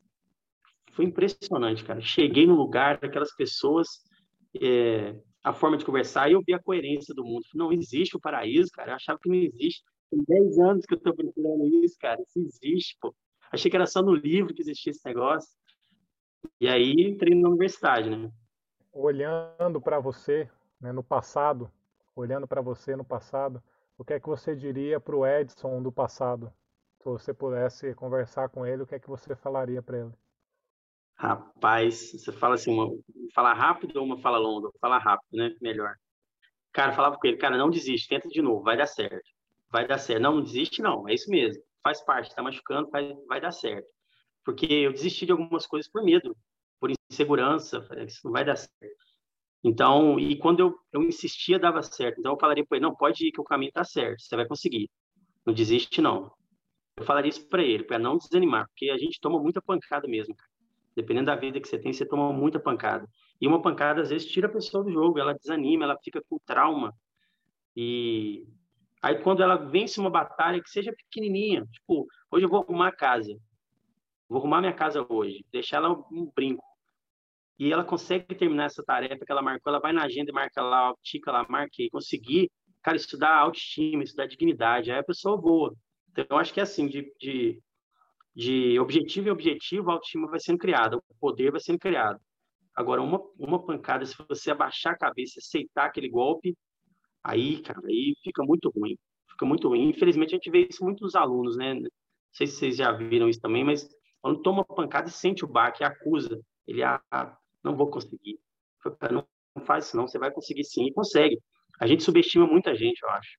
Foi impressionante, cara. Cheguei no lugar daquelas pessoas, é, a forma de conversar, e eu vi a coerência do mundo. Não existe o paraíso, cara. Eu achava que não existe. Tem 10 anos que eu tô procurando isso, cara. Isso existe, pô. Achei que era só no livro que existia esse negócio. E aí entrei na universidade, né? Olhando para você, né, no passado, olhando para você no passado, o que é que você diria para o Edson do passado? Se você pudesse conversar com ele, o que é que você falaria para ele? Rapaz, você fala assim, uma fala rápido ou uma fala longa? Fala rápido, né? Melhor. Cara, falava com ele, cara, não desiste, tenta de novo, vai dar certo. Vai dar certo. Não, não desiste não, é isso mesmo. Faz parte, tá machucando, vai, vai dar certo. Porque eu desisti de algumas coisas por medo, por insegurança, isso não vai dar certo. Então, e quando eu, eu insistia, dava certo. Então, eu falaria para ele: não, pode ir, que o caminho está certo, você vai conseguir. Não desiste, não. Eu falaria isso para ele, para não desanimar, porque a gente toma muita pancada mesmo. Dependendo da vida que você tem, você toma muita pancada. E uma pancada, às vezes, tira a pessoa do jogo, ela desanima, ela fica com trauma. E aí, quando ela vence uma batalha, que seja pequenininha, tipo, hoje eu vou arrumar a casa. Vou arrumar minha casa hoje, deixar ela um brinco e ela consegue terminar essa tarefa que ela marcou, ela vai na agenda e marca lá, tica lá, marquei, conseguir, cara, estudar autoestima, estudar dignidade, aí a pessoa voa. Então, eu acho que é assim, de, de, de objetivo em objetivo, a autoestima vai sendo criada, o poder vai sendo criado. Agora, uma, uma pancada, se você abaixar a cabeça, aceitar aquele golpe, aí, cara, aí fica muito ruim. Fica muito ruim. Infelizmente, a gente vê isso muito nos alunos, né? Não sei se vocês já viram isso também, mas quando toma pancada e sente o baque, acusa, ele ah, não vou conseguir. Não faz isso não, você vai conseguir sim, e consegue. A gente subestima muita gente, eu acho.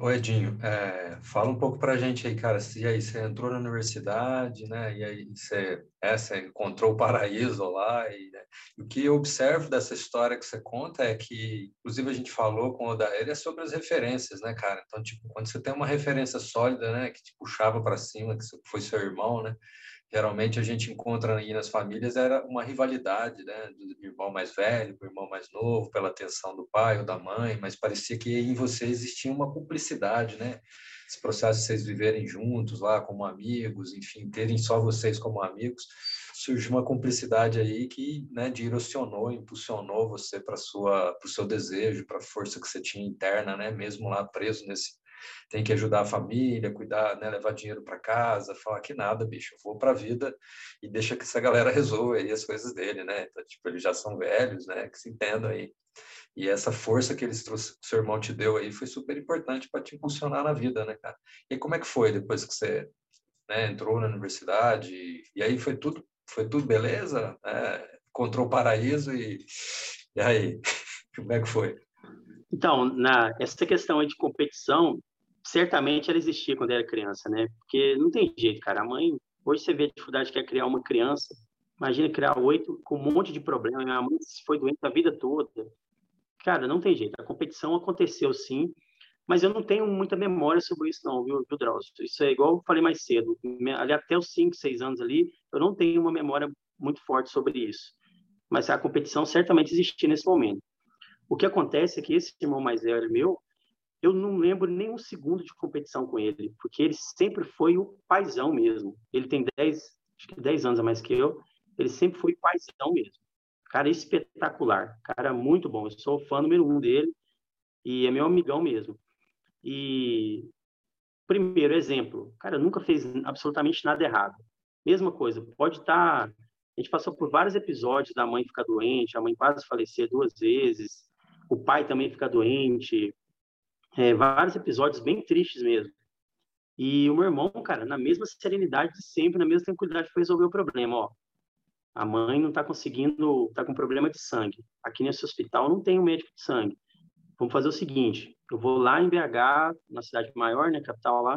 Ô Edinho, é, fala um pouco para a gente aí, cara. E aí, você entrou na universidade, né? E aí você, é, você encontrou o paraíso lá. E, né? e, o que eu observo dessa história que você conta é que, inclusive, a gente falou com o Odair, é sobre as referências, né, cara? Então, tipo, quando você tem uma referência sólida, né, que te puxava para cima, que foi seu irmão, né? Geralmente a gente encontra aí nas famílias era uma rivalidade, né, do irmão mais velho com o irmão mais novo, pela atenção do pai ou da mãe, mas parecia que em você existia uma cumplicidade, né? Esse processo de vocês viverem juntos lá como amigos, enfim, terem só vocês como amigos, surgiu uma cumplicidade aí que, né, direcionou, impulsionou você para sua, para o seu desejo, para a força que você tinha interna, né, mesmo lá preso nesse tem que ajudar a família, cuidar, né, levar dinheiro para casa, falar que nada, bicho, eu vou para a vida e deixa que essa galera resolva aí as coisas dele, né? Então, tipo, eles já são velhos, né? Que se entendam aí. E essa força que eles que seu irmão te deu aí foi super importante para te impulsionar na vida, né, cara? E como é que foi depois que você né, entrou na universidade? E aí foi tudo, foi tudo beleza? É, encontrou o paraíso e, e aí, como é que foi? Então, na, essa questão de competição, certamente ela existia quando era criança, né? Porque não tem jeito, cara. A mãe, hoje você vê a dificuldade que é criar uma criança. Imagina criar oito com um monte de problema. Minha mãe foi doente a vida toda. Cara, não tem jeito. A competição aconteceu sim, mas eu não tenho muita memória sobre isso, não, viu, viu Drauzio? Isso é igual eu falei mais cedo. Ali até os 5, 6 anos ali, eu não tenho uma memória muito forte sobre isso. Mas a competição certamente existia nesse momento. O que acontece é que esse irmão mais velho meu, eu não lembro nem um segundo de competição com ele, porque ele sempre foi o paizão mesmo. Ele tem 10, acho que 10 anos a mais que eu, ele sempre foi paizão mesmo. Cara espetacular, cara muito bom. Eu sou fã número um dele e é meu amigão mesmo. E primeiro exemplo, cara, nunca fez absolutamente nada errado. Mesma coisa, pode estar. Tá, a gente passou por vários episódios da mãe ficar doente, a mãe quase falecer duas vezes, o pai também ficar doente, é, vários episódios bem tristes mesmo. E o meu irmão, cara, na mesma serenidade de sempre, na mesma tranquilidade, foi resolver o problema. Ó, a mãe não está conseguindo, está com problema de sangue. Aqui nesse hospital não tem um médico de sangue. Vamos fazer o seguinte: eu vou lá em BH, na cidade maior, né, capital lá,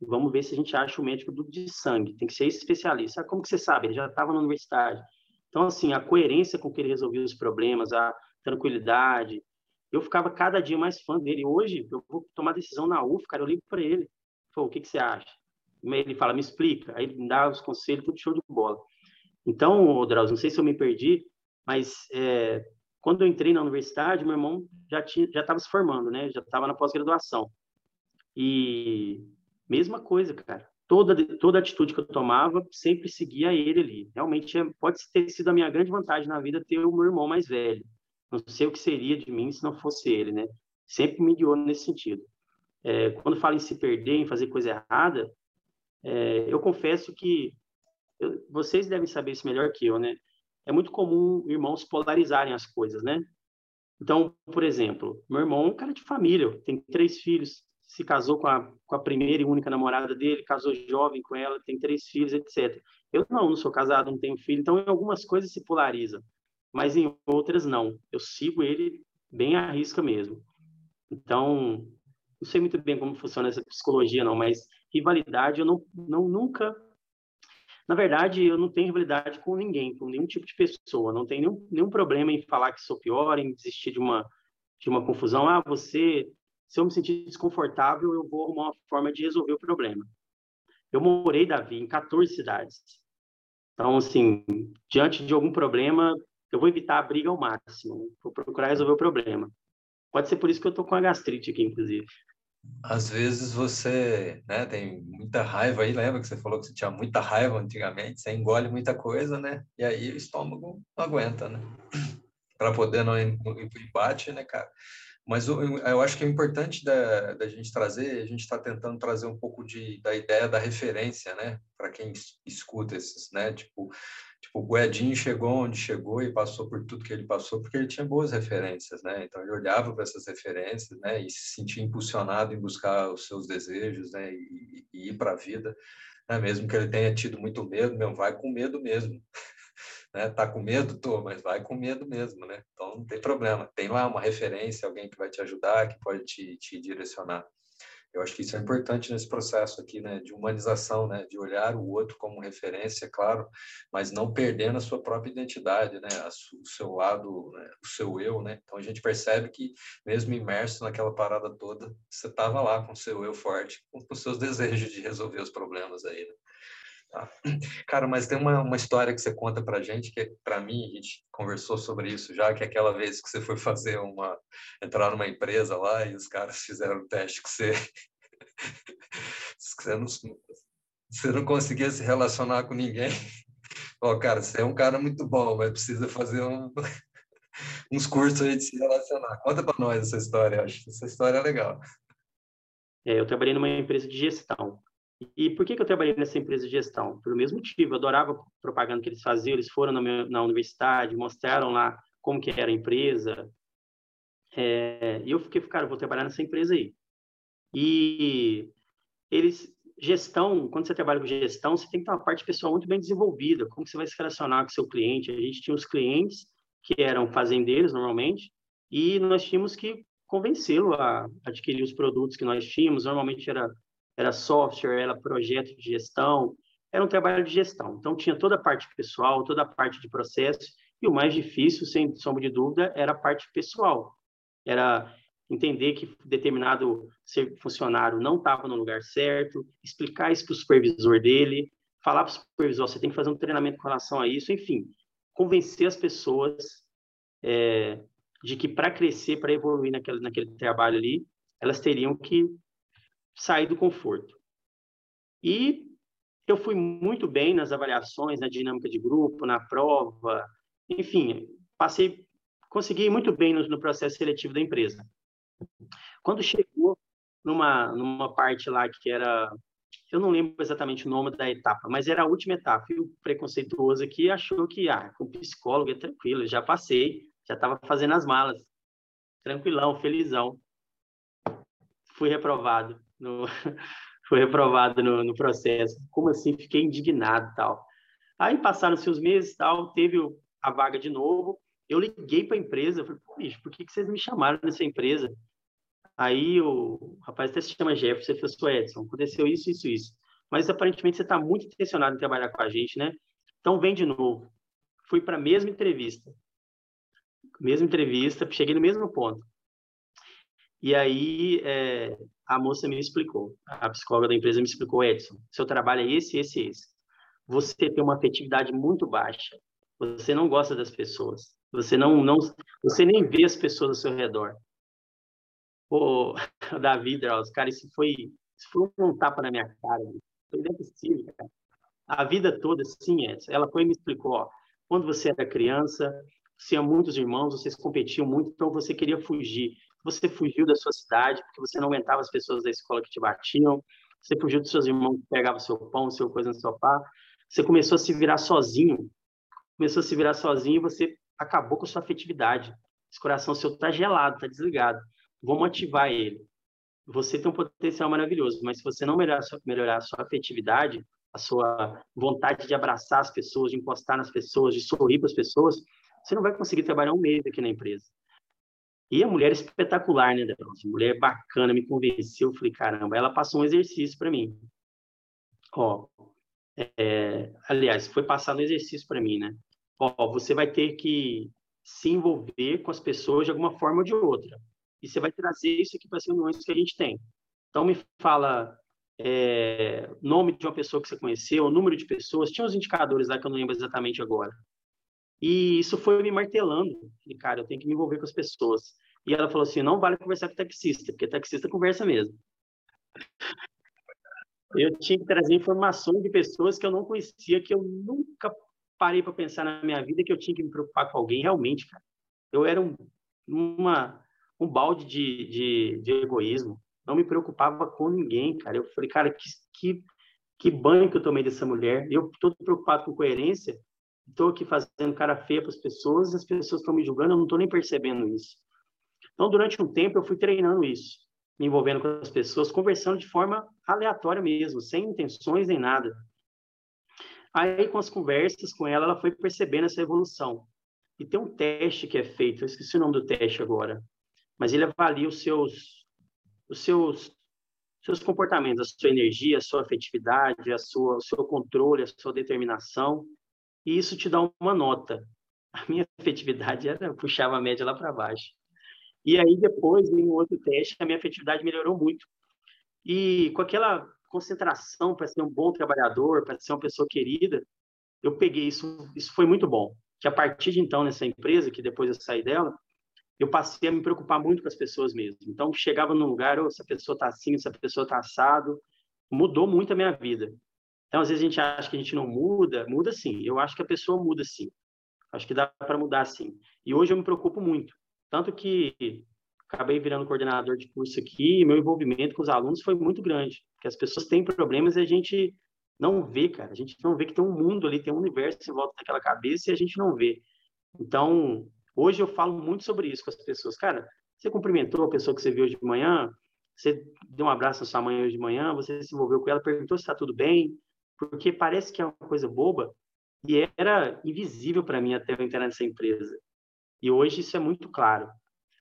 vamos ver se a gente acha o médico do, de sangue. Tem que ser especialista. Como que você sabe? Ele já estava na universidade. Então, assim, a coerência com que ele resolvia os problemas, a tranquilidade. Eu ficava cada dia mais fã dele. Hoje, eu vou tomar decisão na UF, cara, eu ligo para ele. Pô, o que, que você acha? Ele fala, me explica. Aí ele me dá os conselhos, tudo show de bola. Então, Drauzio, não sei se eu me perdi, mas é, quando eu entrei na universidade, meu irmão já tinha, já estava se formando, né? Já estava na pós-graduação. E mesma coisa, cara. Toda toda atitude que eu tomava sempre seguia ele ali. Realmente é, pode ter sido a minha grande vantagem na vida ter o meu irmão mais velho. Não sei o que seria de mim se não fosse ele, né? Sempre me guiou nesse sentido. É, quando fala em se perder, em fazer coisa errada, é, eu confesso que eu, vocês devem saber isso melhor que eu, né? É muito comum irmãos polarizarem as coisas, né? Então, por exemplo, meu irmão é um cara de família, tem três filhos, se casou com a, com a primeira e única namorada dele, casou jovem com ela, tem três filhos, etc. Eu não, não sou casado, não tenho filho, então em algumas coisas se polariza, mas em outras não. Eu sigo ele bem à risca mesmo. Então, não sei muito bem como funciona essa psicologia, não, mas rivalidade eu não, não nunca na verdade, eu não tenho rivalidade com ninguém, com nenhum tipo de pessoa. Não tenho nenhum, nenhum problema em falar que sou pior, em desistir de uma, de uma confusão. Ah, você, se eu me sentir desconfortável, eu vou arrumar uma forma de resolver o problema. Eu morei, Davi, em 14 cidades. Então, assim, diante de algum problema, eu vou evitar a briga ao máximo. Vou procurar resolver o problema. Pode ser por isso que eu tô com a gastrite aqui, inclusive. Às vezes você né, tem muita raiva aí, lembra que você falou que você tinha muita raiva antigamente, você engole muita coisa, né? E aí o estômago não aguenta, né? Para poder não ir para embate, né, cara? Mas eu, eu acho que é importante da, da gente trazer, a gente está tentando trazer um pouco de, da ideia da referência, né? Para quem escuta esses, né? Tipo, tipo, o Edinho chegou onde chegou e passou por tudo que ele passou porque ele tinha boas referências, né? Então ele olhava para essas referências, né? E se sentia impulsionado em buscar os seus desejos, né? E, e ir para a vida, né? Mesmo que ele tenha tido muito medo, meu, vai com medo mesmo né? Tá com medo? Tô, mas vai com medo mesmo, né? Então não tem problema. Tem lá uma referência, alguém que vai te ajudar, que pode te, te direcionar. Eu acho que isso é importante nesse processo aqui, né, de humanização, né, de olhar o outro como referência, claro, mas não perdendo a sua própria identidade, né, o seu lado, né, o seu eu, né. Então a gente percebe que mesmo imerso naquela parada toda, você estava lá com o seu eu forte, com os seus desejos de resolver os problemas aí. Né? Tá. Cara, mas tem uma, uma história que você conta pra gente, que para mim, a gente conversou sobre isso já, que é aquela vez que você foi fazer uma, entrar numa empresa lá e os caras fizeram um teste que você, você, não, você não conseguia se relacionar com ninguém. Ó, oh, cara, você é um cara muito bom, mas precisa fazer um, uns cursos aí de se relacionar. Conta para nós essa história, acho essa história é legal. É, eu trabalhei numa empresa de gestão. E por que, que eu trabalhei nessa empresa de gestão? Pelo mesmo motivo, eu adorava a propaganda que eles faziam, eles foram na, minha, na universidade, mostraram lá como que era a empresa, é, e eu fiquei, cara, eu vou trabalhar nessa empresa aí. E eles, gestão, quando você trabalha com gestão, você tem que ter uma parte pessoal muito bem desenvolvida, como você vai se relacionar com seu cliente. A gente tinha os clientes que eram fazendeiros, normalmente, e nós tínhamos que convencê-lo a adquirir os produtos que nós tínhamos. Normalmente era, era software, era projeto de gestão, era um trabalho de gestão. Então, tinha toda a parte pessoal, toda a parte de processo, e o mais difícil, sem sombra de dúvida, era a parte pessoal. Era entender que determinado funcionário não estava no lugar certo, explicar isso para o supervisor dele, falar para o supervisor, você tem que fazer um treinamento com relação a isso, enfim, convencer as pessoas é, de que para crescer, para evoluir naquele, naquele trabalho ali, elas teriam que sair do conforto. E eu fui muito bem nas avaliações, na dinâmica de grupo, na prova, enfim, passei, consegui muito bem no, no processo seletivo da empresa. Quando chegou numa, numa parte lá que era eu não lembro exatamente o nome da etapa, mas era a última etapa. E o preconceituoso aqui achou que, ah, com psicólogo é tranquilo, já passei, já estava fazendo as malas, tranquilão, felizão. Fui reprovado no, fui reprovado no, no processo. Como assim? Fiquei indignado tal. Aí passaram-se os meses tal, teve a vaga de novo. Eu liguei para a empresa, falei, Pô, bicho, por que, que vocês me chamaram nessa empresa? Aí o rapaz até se chama Jefferson, ele falou, Edson, aconteceu isso, isso, isso. Mas aparentemente você está muito intencionado em trabalhar com a gente, né? Então vem de novo. Fui para a mesma entrevista. Mesma entrevista, cheguei no mesmo ponto. E aí é, a moça me explicou, a psicóloga da empresa me explicou, Edson, seu trabalho é esse, esse, esse. Você tem uma afetividade muito baixa. Você não gosta das pessoas. Você não, não, você nem vê as pessoas ao seu redor. Pô, Davi Drauz, cara, isso foi, isso foi um tapa na minha cara. Foi possível, cara. A vida toda, sim, ela foi e me explicou, ó, quando você era criança, você tinha muitos irmãos, vocês competiam muito, então você queria fugir. Você fugiu da sua cidade porque você não aguentava as pessoas da escola que te batiam, você fugiu dos seus irmãos que pegavam seu pão, seu coisa no sofá, você começou a se virar sozinho, começou a se virar sozinho e você acabou com a sua afetividade. Esse coração seu está gelado, está desligado vamos ativar ele. Você tem um potencial maravilhoso, mas se você não melhorar a sua, melhorar a sua afetividade, a sua vontade de abraçar as pessoas, de encostar nas pessoas, de sorrir para as pessoas, você não vai conseguir trabalhar um mês aqui na empresa. E a mulher espetacular, né, Deus? Mulher bacana, me convenceu. Eu falei, caramba, ela passou um exercício para mim. Ó, é, aliás, foi passado um exercício para mim, né? Ó, você vai ter que se envolver com as pessoas de alguma forma ou de outra e você vai trazer isso aqui para as reuniões que a gente tem. Então, me fala é, nome de uma pessoa que você conheceu, o número de pessoas, tinha uns indicadores lá que eu não lembro exatamente agora. E isso foi me martelando. Falei, cara, eu tenho que me envolver com as pessoas. E ela falou assim, não vale conversar com taxista, porque taxista conversa mesmo. Eu tinha que trazer informações de pessoas que eu não conhecia, que eu nunca parei para pensar na minha vida que eu tinha que me preocupar com alguém realmente, cara. Eu era um, uma um balde de, de, de, egoísmo. Não me preocupava com ninguém, cara. Eu falei, cara, que, que, que banho que eu tomei dessa mulher. Eu estou preocupado com coerência. Estou aqui fazendo cara feia para as pessoas, as pessoas estão me julgando, eu não estou nem percebendo isso. Então, durante um tempo, eu fui treinando isso, me envolvendo com as pessoas, conversando de forma aleatória mesmo, sem intenções nem nada. Aí, com as conversas com ela, ela foi percebendo essa evolução. E tem um teste que é feito, eu esqueci o nome do teste agora, mas ele avalia os seus, os seus, seus comportamentos, a sua energia, a sua afetividade, a sua, o seu controle, a sua determinação, e isso te dá uma nota. A minha afetividade era puxava a média lá para baixo. E aí depois, em um outro teste, a minha afetividade melhorou muito. E com aquela concentração para ser um bom trabalhador, para ser uma pessoa querida, eu peguei isso, isso foi muito bom. Que a partir de então nessa empresa, que depois eu saí dela, eu passei a me preocupar muito com as pessoas mesmo. Então, chegava num lugar, oh, essa pessoa está assim, essa pessoa está assado, mudou muito a minha vida. Então, às vezes a gente acha que a gente não muda, muda sim. Eu acho que a pessoa muda sim. Acho que dá para mudar sim. E hoje eu me preocupo muito. Tanto que acabei virando coordenador de curso aqui, meu envolvimento com os alunos foi muito grande, porque as pessoas têm problemas e a gente não vê, cara. A gente não vê que tem um mundo ali, tem um universo em volta daquela cabeça e a gente não vê. Então, hoje eu falo muito sobre isso com as pessoas. Cara, você cumprimentou a pessoa que você viu hoje de manhã, você deu um abraço à sua mãe hoje de manhã, você se envolveu com ela, perguntou se está tudo bem, porque parece que é uma coisa boba e era invisível para mim até eu entrar nessa empresa. E hoje isso é muito claro.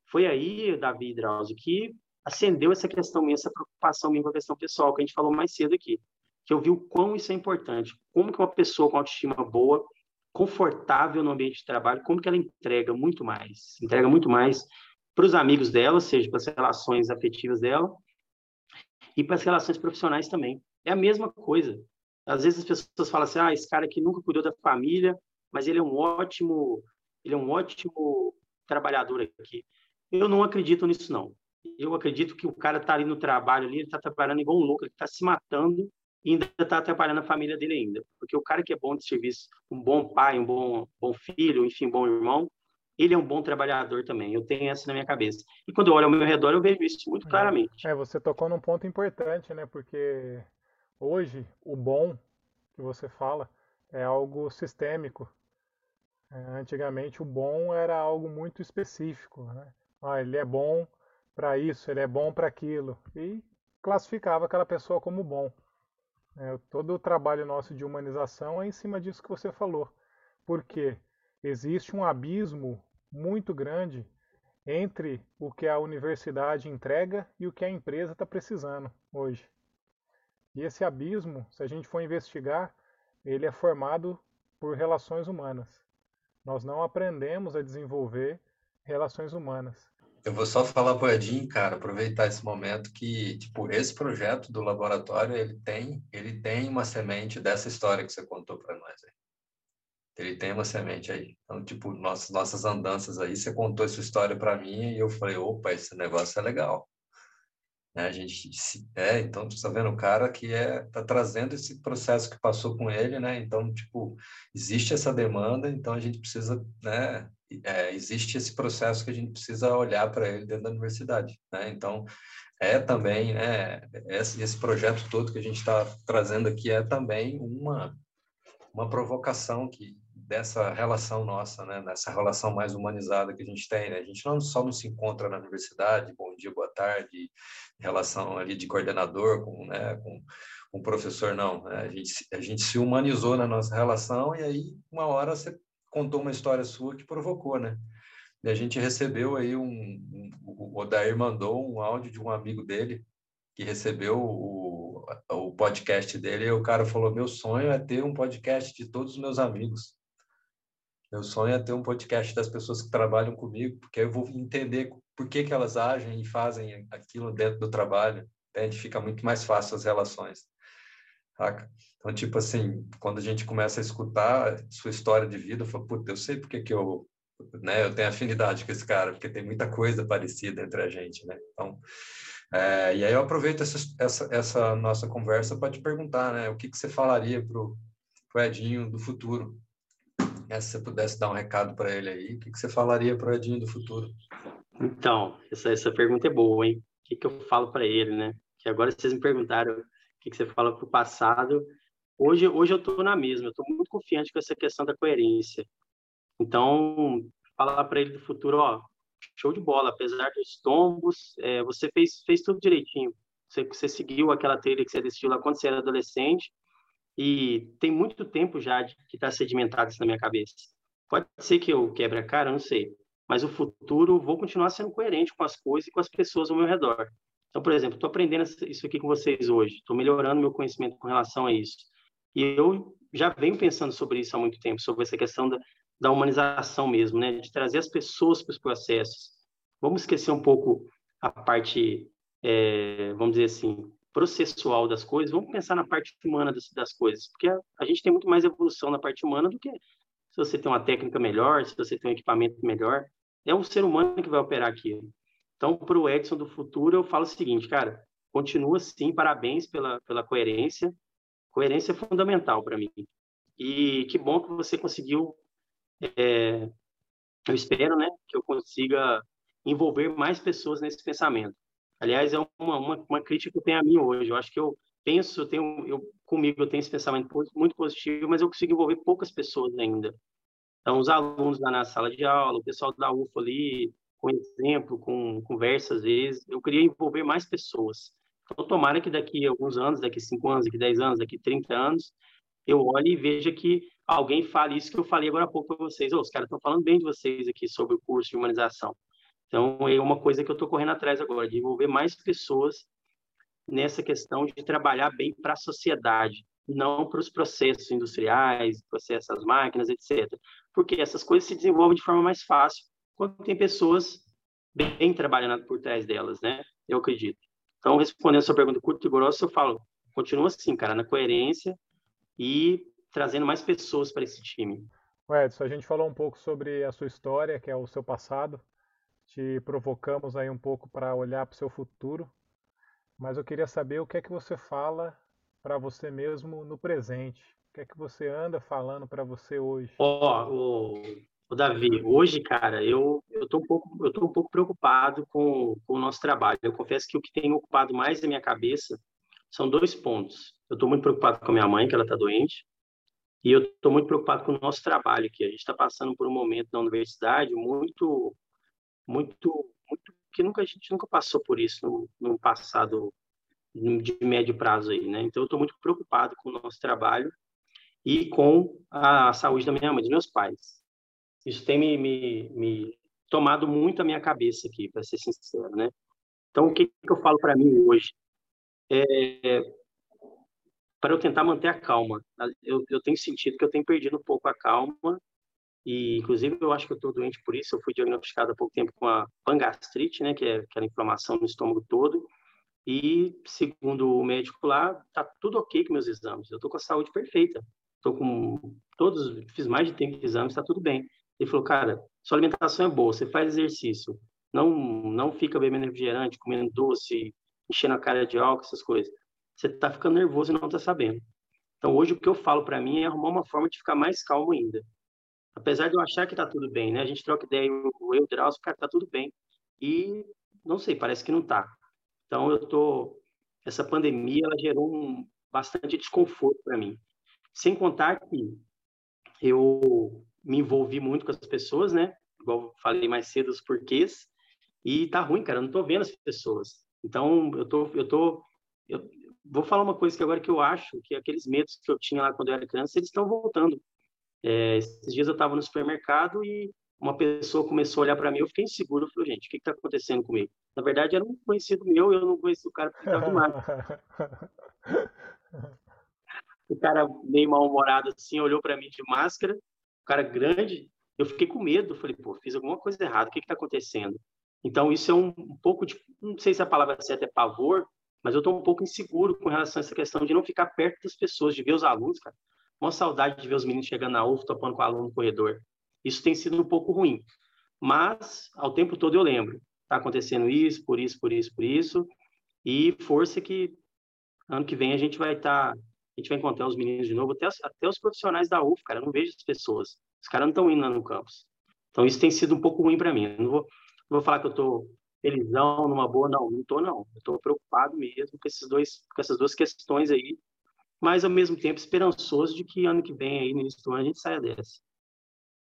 Foi aí, Davi Drauzio, que acendeu essa questão minha, essa preocupação minha com a questão pessoal, que a gente falou mais cedo aqui. Que eu vi o quão isso é importante. Como que uma pessoa com autoestima boa, confortável no ambiente de trabalho, como que ela entrega muito mais. Entrega muito mais para os amigos dela, seja para as relações afetivas dela, e para as relações profissionais também. É a mesma coisa. Às vezes as pessoas falam assim, ah, esse cara aqui nunca cuidou da família, mas ele é um ótimo, ele é um ótimo trabalhador aqui. Eu não acredito nisso, não. Eu acredito que o cara está ali no trabalho, ali, ele está trabalhando igual um louco, ele está se matando e ainda está atrapalhando a família dele ainda. Porque o cara que é bom de serviço, um bom pai, um bom, bom filho, enfim, bom irmão, ele é um bom trabalhador também. Eu tenho essa na minha cabeça. E quando eu olho ao meu redor, eu vejo isso muito é. claramente. É, você tocou num ponto importante, né? Porque hoje o bom que você fala é algo sistêmico. É, antigamente o bom era algo muito específico, né? Ah, ele é bom para isso, ele é bom para aquilo. E classificava aquela pessoa como bom. É, todo o trabalho nosso de humanização é em cima disso que você falou. Porque existe um abismo muito grande entre o que a universidade entrega e o que a empresa está precisando hoje. E esse abismo, se a gente for investigar, ele é formado por relações humanas. Nós não aprendemos a desenvolver relações humanas. Eu vou só falar para o Edinho, cara, aproveitar esse momento que, tipo, esse projeto do laboratório, ele tem, ele tem uma semente dessa história que você contou para nós aí. Ele tem uma semente aí. Então, tipo, nossas nossas andanças aí, você contou essa história para mim e eu falei, opa, esse negócio é legal. Né? A gente é, então você está vendo o cara que é tá trazendo esse processo que passou com ele, né? Então, tipo, existe essa demanda, então a gente precisa, né, é, existe esse processo que a gente precisa olhar para ele dentro da universidade. Né? Então, é também, né, esse, esse projeto todo que a gente está trazendo aqui é também uma, uma provocação que dessa relação nossa, né, nessa relação mais humanizada que a gente tem, né? A gente não só não se encontra na universidade, bom dia, boa tarde, relação ali de coordenador com, né, com um professor, não. Né? A, gente, a gente se humanizou na nossa relação e aí, uma hora, você contou uma história sua que provocou, né? E a gente recebeu aí um, um, o Odair mandou um áudio de um amigo dele que recebeu o, o podcast dele e o cara falou: Meu sonho é ter um podcast de todos os meus amigos. Meu sonho é ter um podcast das pessoas que trabalham comigo, porque eu vou entender por que, que elas agem e fazem aquilo dentro do trabalho. Entende? Fica muito mais fácil as relações. Saca? Então, tipo assim, quando a gente começa a escutar sua história de vida, eu falo, puta, eu sei porque que eu, né, eu tenho afinidade com esse cara, porque tem muita coisa parecida entre a gente, né? Então, é, e aí eu aproveito essa, essa, essa nossa conversa para te perguntar, né, o que, que você falaria pro, pro Edinho do futuro? Né, se você pudesse dar um recado para ele aí, o que, que você falaria pro Edinho do futuro? Então, essa, essa pergunta é boa, hein? O que, que eu falo para ele, né? Que agora vocês me perguntaram o que, que você fala para o passado, Hoje, hoje eu estou na mesma, eu estou muito confiante com essa questão da coerência. Então, falar para ele do futuro, ó, show de bola, apesar dos tombos, é, você fez, fez tudo direitinho. Você, você seguiu aquela trilha que você decidiu lá quando você era adolescente e tem muito tempo já de, que está sedimentado isso na minha cabeça. Pode ser que eu quebre a cara, não sei, mas o futuro vou continuar sendo coerente com as coisas e com as pessoas ao meu redor. Então, por exemplo, estou aprendendo isso aqui com vocês hoje, estou melhorando meu conhecimento com relação a isso. E eu já venho pensando sobre isso há muito tempo, sobre essa questão da, da humanização mesmo, né? De trazer as pessoas para os processos. Vamos esquecer um pouco a parte, é, vamos dizer assim, processual das coisas, vamos pensar na parte humana das, das coisas, porque a, a, gente tem muito mais evolução na parte humana do que se você tem uma técnica melhor, se você tem um equipamento melhor, é um ser humano que vai operar aquilo. Então, para o Edson do futuro, eu falo o seguinte, cara, continua sim, parabéns pela, pela coerência, Coerência é fundamental para mim. E que bom que você conseguiu. É, eu espero, né, que eu consiga envolver mais pessoas nesse pensamento. Aliás, é uma, uma, uma crítica que eu tenho a mim hoje. Eu acho que eu penso, eu tenho, eu, comigo eu tenho esse pensamento muito positivo, mas eu consigo envolver poucas pessoas ainda. Então, os alunos lá na sala de aula, o pessoal da UFA ali, com exemplo, com conversa às vezes, eu queria envolver mais pessoas. Então, tomara que daqui a alguns anos, daqui a 5 anos, daqui a 10 anos, daqui a 30 anos, eu olhe e veja que alguém fale isso que eu falei agora há pouco para vocês. Oh, os caras estão falando bem de vocês aqui sobre o curso de humanização. Então, é uma coisa que eu estou correndo atrás agora, de envolver mais pessoas nessa questão de trabalhar bem para a sociedade, não para os processos industriais, processos das máquinas, etc. Porque essas coisas se desenvolvem de forma mais fácil quando tem pessoas bem trabalhando por trás delas, né? Eu acredito. Então, respondendo a sua pergunta curta e grossa, eu falo, continua assim, cara, na coerência e trazendo mais pessoas para esse time. Edson, a gente falou um pouco sobre a sua história, que é o seu passado. Te provocamos aí um pouco para olhar para o seu futuro. Mas eu queria saber o que é que você fala para você mesmo no presente. O que é que você anda falando para você hoje? Ó, oh, o Davi, hoje, cara, eu eu um pouco eu um pouco preocupado com, com o nosso trabalho. Eu confesso que o que tem ocupado mais a minha cabeça são dois pontos. Eu estou muito preocupado com a minha mãe, que ela está doente, e eu estou muito preocupado com o nosso trabalho, que a gente está passando por um momento na universidade muito, muito, muito que nunca a gente nunca passou por isso no, no passado de médio prazo aí, né? Então eu estou muito preocupado com o nosso trabalho e com a saúde da minha mãe, dos meus pais. Isso tem me, me, me tomado muito a minha cabeça aqui, para ser sincero, né? Então o que, que eu falo para mim hoje? É, para eu tentar manter a calma. Eu, eu tenho sentido que eu tenho perdido um pouco a calma e, inclusive, eu acho que eu estou doente por isso. Eu fui diagnosticado há pouco tempo com a pangastrite, né, que é aquela inflamação no estômago todo. E, segundo o médico lá, tá tudo ok com meus exames. Eu estou com a saúde perfeita. Estou com todos, fiz mais de 30 exames, está tudo bem. Ele falou, cara, sua alimentação é boa, você faz exercício, não não fica bebendo refrigerante, comendo doce, enchendo a cara de álcool, essas coisas você está ficando nervoso e não está sabendo. Então, hoje, o que eu falo para mim é arrumar uma forma de ficar mais calmo ainda. Apesar de eu achar que está tudo bem, né? A gente troca ideia, eu, eu Drauzio, cara, está tudo bem. E, não sei, parece que não está. Então, eu tô... Essa pandemia, ela gerou um bastante desconforto para mim. Sem contar que eu me envolvi muito com as pessoas, né? Igual falei mais cedo, os porquês. E tá ruim, cara, eu não tô vendo as pessoas. Então, eu tô, eu tô, eu, vou falar uma coisa que agora que eu acho que aqueles medos que eu tinha lá quando eu era criança, eles estão voltando. É, esses dias eu estava no supermercado e uma pessoa começou a olhar para mim, eu fiquei inseguro, eu falei, gente, o que está acontecendo comigo? Na verdade, era um conhecido meu, eu não conhecia o cara porque estava do máscara. o cara meio mal-humorado assim, olhou para mim de máscara, o cara grande, eu fiquei com medo, falei, pô, fiz alguma coisa errada, o que está acontecendo? Então, isso é um, um pouco de, não sei se a palavra certa é pavor, mas eu estou um pouco inseguro com relação a essa questão de não ficar perto das pessoas, de ver os alunos, cara. Uma saudade de ver os meninos chegando na UF, topando com o aluno no corredor. Isso tem sido um pouco ruim. Mas, ao tempo todo, eu lembro. Está acontecendo isso, por isso, por isso, por isso. E força que ano que vem a gente vai estar... Tá, a gente vai encontrar os meninos de novo, até, até os profissionais da UF, cara. Eu não vejo as pessoas. Os caras não estão indo lá no campus. Então, isso tem sido um pouco ruim para mim. Não vou, não vou falar que eu estou felizão, numa boa, não, não tô não. Tô preocupado mesmo com esses dois, com essas duas questões aí, mas ao mesmo tempo esperançoso de que ano que vem aí no início do ano a gente saia dessa.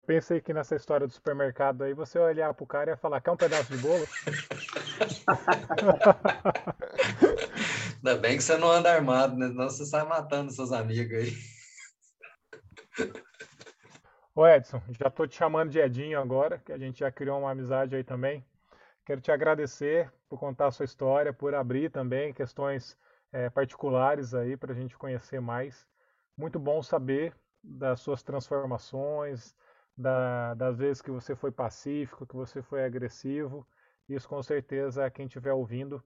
Pensei que nessa história do supermercado aí você olhar pro cara e ia falar, quer um pedaço de bolo? Ainda bem que você não anda armado, né? Senão você sai matando seus amigos aí. Ô Edson, já tô te chamando de Edinho agora, que a gente já criou uma amizade aí também. Quero te agradecer por contar a sua história, por abrir também questões é, particulares aí para a gente conhecer mais. Muito bom saber das suas transformações, da, das vezes que você foi pacífico, que você foi agressivo. Isso com certeza quem estiver ouvindo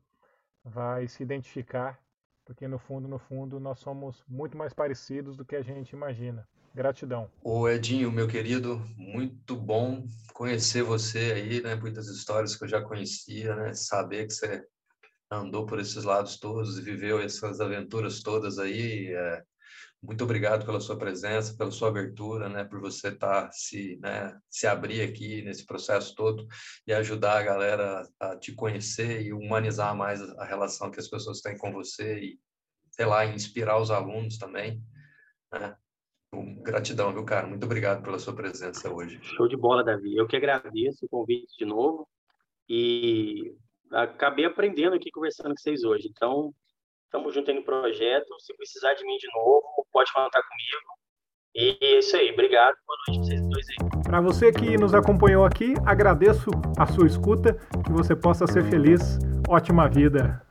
vai se identificar, porque no fundo, no fundo, nós somos muito mais parecidos do que a gente imagina. Gratidão. O Edinho, meu querido, muito bom conhecer você aí, né? Muitas histórias que eu já conhecia, né? Saber que você andou por esses lados todos e viveu essas aventuras todas aí, é muito obrigado pela sua presença, pela sua abertura, né, por você estar tá se, né, se abrir aqui nesse processo todo e ajudar a galera a te conhecer e humanizar mais a relação que as pessoas têm com você e, sei lá, inspirar os alunos também, né? Gratidão, viu, cara? Muito obrigado pela sua presença hoje. Show de bola, Davi. Eu que agradeço o convite de novo e acabei aprendendo aqui conversando com vocês hoje. Então, estamos juntos aí no projeto. Se precisar de mim de novo, pode contar comigo. E é isso aí. Obrigado. Boa noite para vocês dois aí. Para você que nos acompanhou aqui, agradeço a sua escuta. Que você possa ser feliz. Ótima vida.